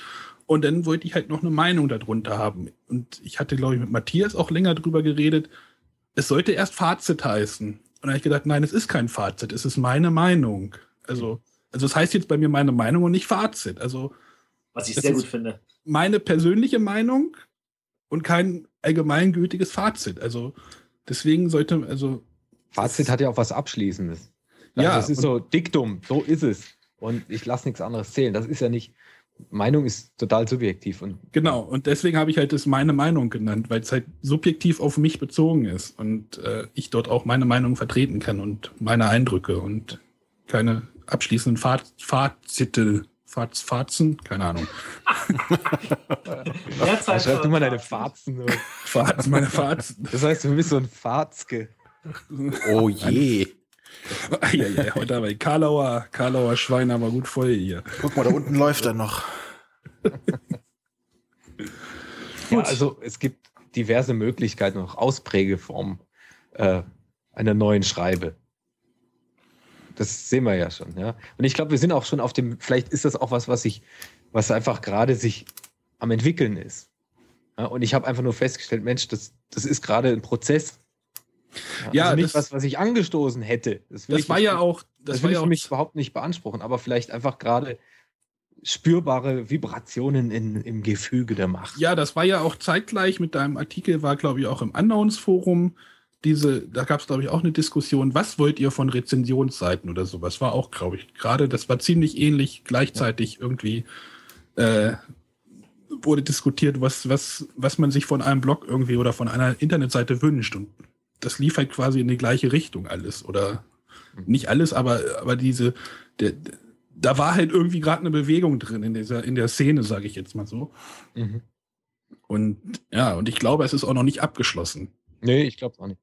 Und dann wollte ich halt noch eine Meinung darunter haben. Und ich hatte, glaube ich, mit Matthias auch länger drüber geredet. es sollte erst Fazit heißen. Und dann habe ich gedacht, nein, es ist kein Fazit, es ist meine Meinung. Also, also es heißt jetzt bei mir meine Meinung und nicht Fazit. Also Was ich Das sehr gut finde. meine persönliche Meinung und kein allgemeingültiges Fazit. Also deswegen sollte, also Fazit hat ja auch was Abschließendes. Ja, das ist so Diktum, so ist es. Und ich lasse nichts anderes zählen. Das ist ja nicht, Meinung ist total subjektiv. Und Genau, und deswegen habe ich halt das meine Meinung genannt, weil es halt subjektiv auf mich bezogen ist und äh, ich dort auch meine Meinung vertreten kann und meine Eindrücke und keine abschließenden Faz Fazite, Faz Fazen, keine Ahnung. Derzeit schreib du mal deine Fazit. Fazen. Fazen, meine Fazen. Das heißt, du bist so ein Farzke. Oh je. Eieiei, heute aber die Karlauer, Karlauer Schweine aber gut voll hier. Guck mal, da unten läuft er noch. Ja, also es gibt diverse Möglichkeiten, auch Ausprägeformen äh, einer neuen Schreibe. Das sehen wir ja schon, ja. Und ich glaube, wir sind auch schon auf dem, vielleicht ist das auch was, was sich, was einfach gerade sich am entwickeln ist. Ja, und ich habe einfach nur festgestellt, Mensch, das, das ist gerade ein Prozess. Ja, also nicht das- was, was ich angestoßen hätte. Das, Das ich war ja auch, das, das will ich ja auch mich überhaupt nicht beanspruchen, aber vielleicht einfach gerade spürbare Vibrationen in, im Gefüge der Macht. Ja, das war ja auch zeitgleich mit deinem Artikel, war, glaube ich, auch im Unknowns-Forum. Diese, da gab es, glaube ich, auch eine Diskussion, was wollt ihr von Rezensionsseiten oder sowas? War auch, glaube ich, gerade, das war ziemlich ähnlich gleichzeitig irgendwie äh, wurde diskutiert, was, was, was man sich von einem Blog irgendwie oder von einer Internetseite wünscht. Und das lief halt quasi in die gleiche Richtung alles. Oder nicht alles, aber, aber diese, der, da war halt irgendwie gerade eine Bewegung drin in dieser, in der Szene, sage ich jetzt mal so. Mhm. Und ja, und ich glaube, es ist auch noch nicht abgeschlossen. Nee, ich glaube auch nicht.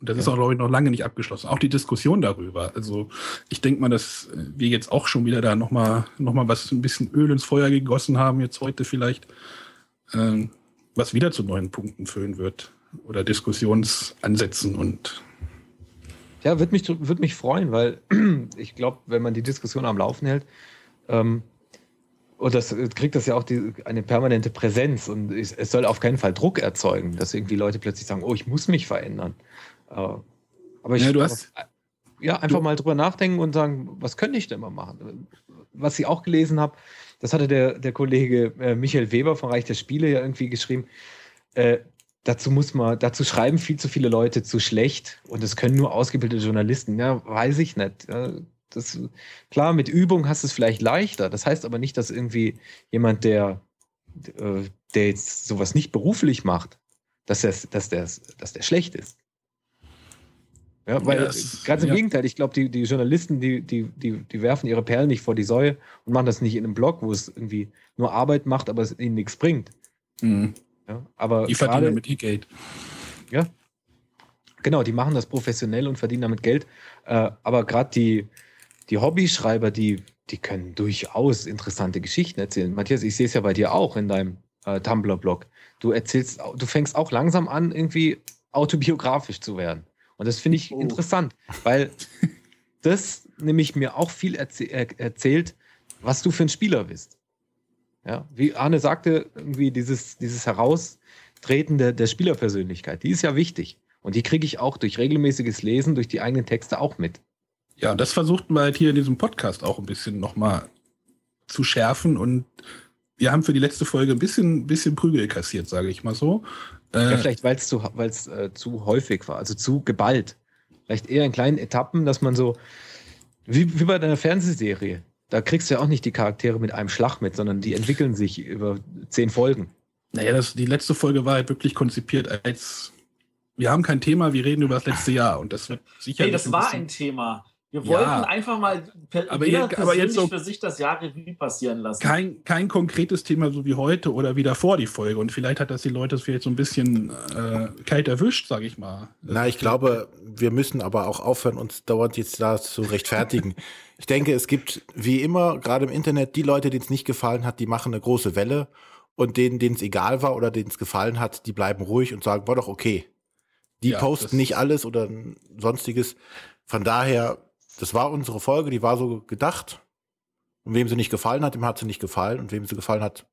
Und das Ja. ist auch, glaube ich, noch lange nicht abgeschlossen. Auch die Diskussion darüber. Also ich denke mal, dass wir jetzt auch schon wieder da nochmal noch mal was ein bisschen Öl ins Feuer gegossen haben, jetzt heute vielleicht, ähm, was wieder zu neuen Punkten führen wird. Oder Diskussionsansätzen und Ja, würde mich, würd mich freuen, weil ich glaube, wenn man die Diskussion am Laufen hält, ähm, und das äh, kriegt das ja auch die, eine permanente Präsenz und es, es soll auf keinen Fall Druck erzeugen, dass irgendwie Leute plötzlich sagen, oh, ich muss mich verändern. Äh, aber ich Ja, du hast- ja einfach mal drüber nachdenken und sagen, was könnte ich denn mal machen? Was ich auch gelesen habe, das hatte der, der Kollege äh, Michael Weber von Reich der Spiele ja irgendwie geschrieben. Äh, dazu muss man, dazu schreiben viel zu viele Leute zu schlecht und es können nur ausgebildete Journalisten. Ja, weiß ich nicht. Ja, das, klar, mit Übung hast du es vielleicht leichter. Das heißt aber nicht, dass irgendwie jemand, der, äh, der jetzt sowas nicht beruflich macht, dass der, dass der, dass der schlecht ist. Ja, weil Ja, es- ganz im ja. Gegenteil, ich glaube, die, die Journalisten, die, die, die, die werfen ihre Perlen nicht vor die Säue und machen das nicht in einem Blog, wo es irgendwie nur Arbeit macht, aber es ihnen nichts bringt. mh, Ja, aber die verdienen gerade- damit ihr Geld. ja. Genau, die machen das professionell und verdienen damit Geld. Äh, aber gerade die, die Hobbyschreiber, die, die können durchaus interessante Geschichten erzählen. Matthias, ich sehe es ja bei dir auch in deinem äh, Tumblr-Blog. Du erzählst, du fängst auch langsam an, irgendwie autobiografisch zu werden. Und das finde ich Oh. interessant, weil das nämlich mir auch viel erzäh er erzählt, was du für ein Spieler bist. Ja, wie Arne sagte, irgendwie dieses, dieses Heraustreten der, der Spielerpersönlichkeit, die ist ja wichtig. Und die kriege ich auch durch regelmäßiges Lesen, durch die eigenen Texte auch mit. Ja, das versuchten wir halt hier in diesem Podcast auch ein bisschen nochmal zu schärfen und wir haben für die letzte Folge ein bisschen, bisschen Prügel kassiert, sage ich mal so. Ja, Äh, vielleicht, weil es zu, weil's, äh, zu häufig war, also zu geballt. Vielleicht eher in kleinen Etappen, dass man so, wie, wie bei deiner Fernsehserie, da kriegst du ja auch nicht die Charaktere mit einem Schlag mit, sondern die entwickeln sich über zehn Folgen. naja, das, die letzte Folge war halt wirklich konzipiert als, wir haben kein Thema, wir reden über das letzte Jahr und das wird sicher. Hey, das war ein Thema. Wir Ja. wollten einfach mal per, Aber jeder ihr- aber jetzt so- für sich das Jahr Revue passieren lassen. kein, kein konkretes Thema so wie heute oder wie davor die Folge. Und vielleicht hat das die Leute vielleicht so ein bisschen äh, kalt erwischt, sage ich mal. Na, ich glaube, wir müssen aber auch aufhören, uns dauernd jetzt da zu rechtfertigen. ich denke, es gibt wie immer, gerade im Internet, die Leute, denen es nicht gefallen hat, die machen eine große Welle. Und denen, denen es egal war oder denen es gefallen hat, die bleiben ruhig und sagen, war doch okay. Die Ja, posten nicht alles oder sonstiges. Von daher, das war unsere Folge, die war so gedacht. Und wem sie nicht gefallen hat, dem hat sie nicht gefallen. Und wem sie gefallen hat,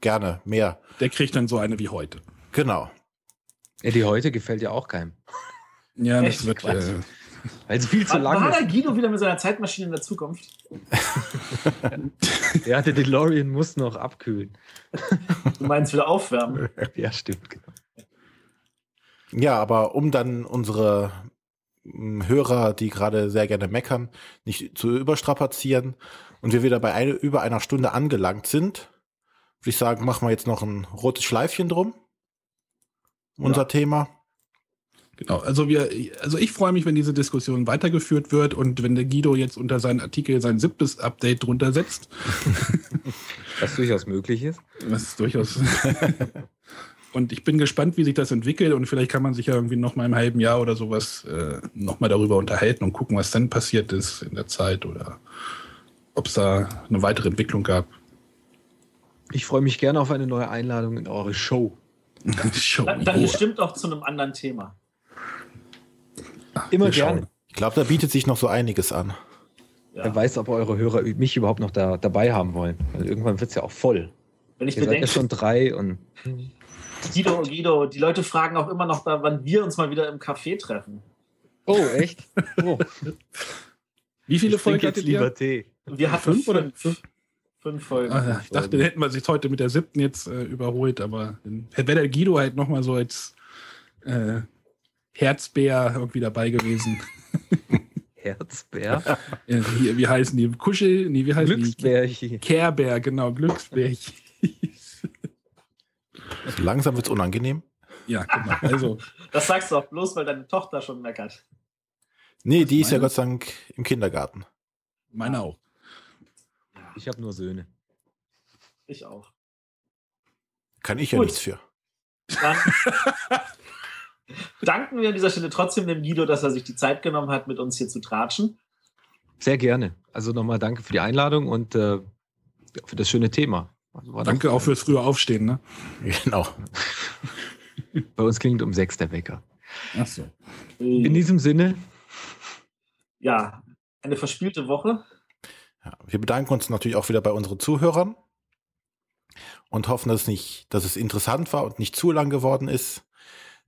gerne mehr. Der kriegt dann so eine wie heute. Genau. Ja, die heute gefällt ja auch keinem. Ja, das Echt? wird. Quatsch. Äh, Weil es viel zu War, lang war der ist. Guido wieder mit seiner Zeitmaschine in der Zukunft? Der hatte DeLorean muss noch abkühlen. Du meinst wieder aufwärmen? Ja, stimmt. Genau. Ja, aber um dann unsere Hörer, die gerade sehr gerne meckern, nicht zu überstrapazieren und wir wieder bei eine, über einer Stunde angelangt sind, würde ich sagen, machen wir jetzt noch ein rotes Schleifchen drum. Unser Ja. Thema. Genau, also wir, also ich freue mich, wenn diese Diskussion weitergeführt wird und wenn der Guido jetzt unter seinen Artikel sein siebtes Update drunter setzt, Was durchaus möglich ist. was ist durchaus. und ich bin gespannt, wie sich das entwickelt und vielleicht kann man sich ja irgendwie noch mal im halben Jahr oder sowas äh, noch mal darüber unterhalten und gucken, was dann passiert ist in der Zeit oder ob es da eine weitere Entwicklung gab. Ich freue mich gerne auf eine neue Einladung in eure Show. Show. Dann, dann bestimmt auch zu einem anderen Thema. Immer Wir gerne. schauen. Ich glaube, da bietet sich noch so einiges an. Ja. Wer weiß, ob eure Hörer mich überhaupt noch da, dabei haben wollen. Weil irgendwann wird es ja auch voll. Wenn ich Ihr seid ja bedenke, schon drei und Guido, Guido, die Leute fragen auch immer noch, da, wann wir uns mal wieder im Café treffen. Oh, echt? Oh, Wie viele ich Folgen hattet ihr? lieber Tee. Wir hatten Fünf fünf, oder fünf, fünf? Folgen. Ah, ich dachte, dann hätten wir sich heute mit der siebten jetzt äh, überholt, aber wäre der Guido halt noch mal so als äh, Herzbär irgendwie dabei gewesen. Herzbär. Äh, wie, wie heißen die? Kuschel? Nee, wie heißen die? Glücksbärchen. Care-Bär, genau, Glücksbärchen. Langsam wird's unangenehm. ja, genau. Also, Das sagst du auch bloß, weil deine Tochter schon meckert. Nee, die ist ja? Gott sei Dank im Kindergarten. meine auch. Ich habe nur Söhne. Ich auch. Kann ich ja Gut. nichts für. Dann danken wir an dieser Stelle trotzdem dem Guido, dass er sich die Zeit genommen hat, mit uns hier zu tratschen. Sehr gerne. Also nochmal danke für die Einladung und äh, für das schöne Thema. Also war Danke auch fürs frühe Aufstehen, ne? Genau. Bei uns klingt um sechs der Wecker. Ach so. In diesem Sinne, Ja, eine verspielte Woche. Ja, wir bedanken uns natürlich auch wieder bei unseren Zuhörern und hoffen, dass, nicht, dass es interessant war und nicht zu lang geworden ist.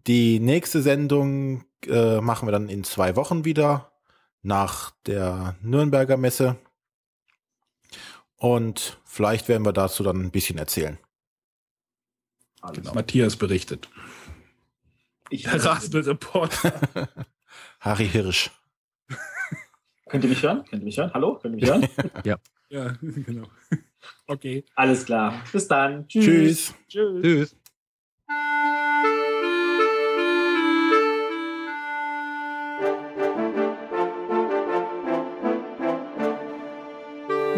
Die nächste Sendung äh, machen wir dann in zwei Wochen wieder nach der Nürnberger Messe. Und vielleicht werden wir dazu dann ein bisschen erzählen. Alles Genau. Matthias berichtet. Ich, Der Raspel-Report. Harry Hirsch. Könnt ihr mich hören? Könnt ihr mich hören? Hallo? Könnt ihr mich hören? ja, genau. Okay. Alles klar. Bis dann. Tschüss. Tschüss. tschüss.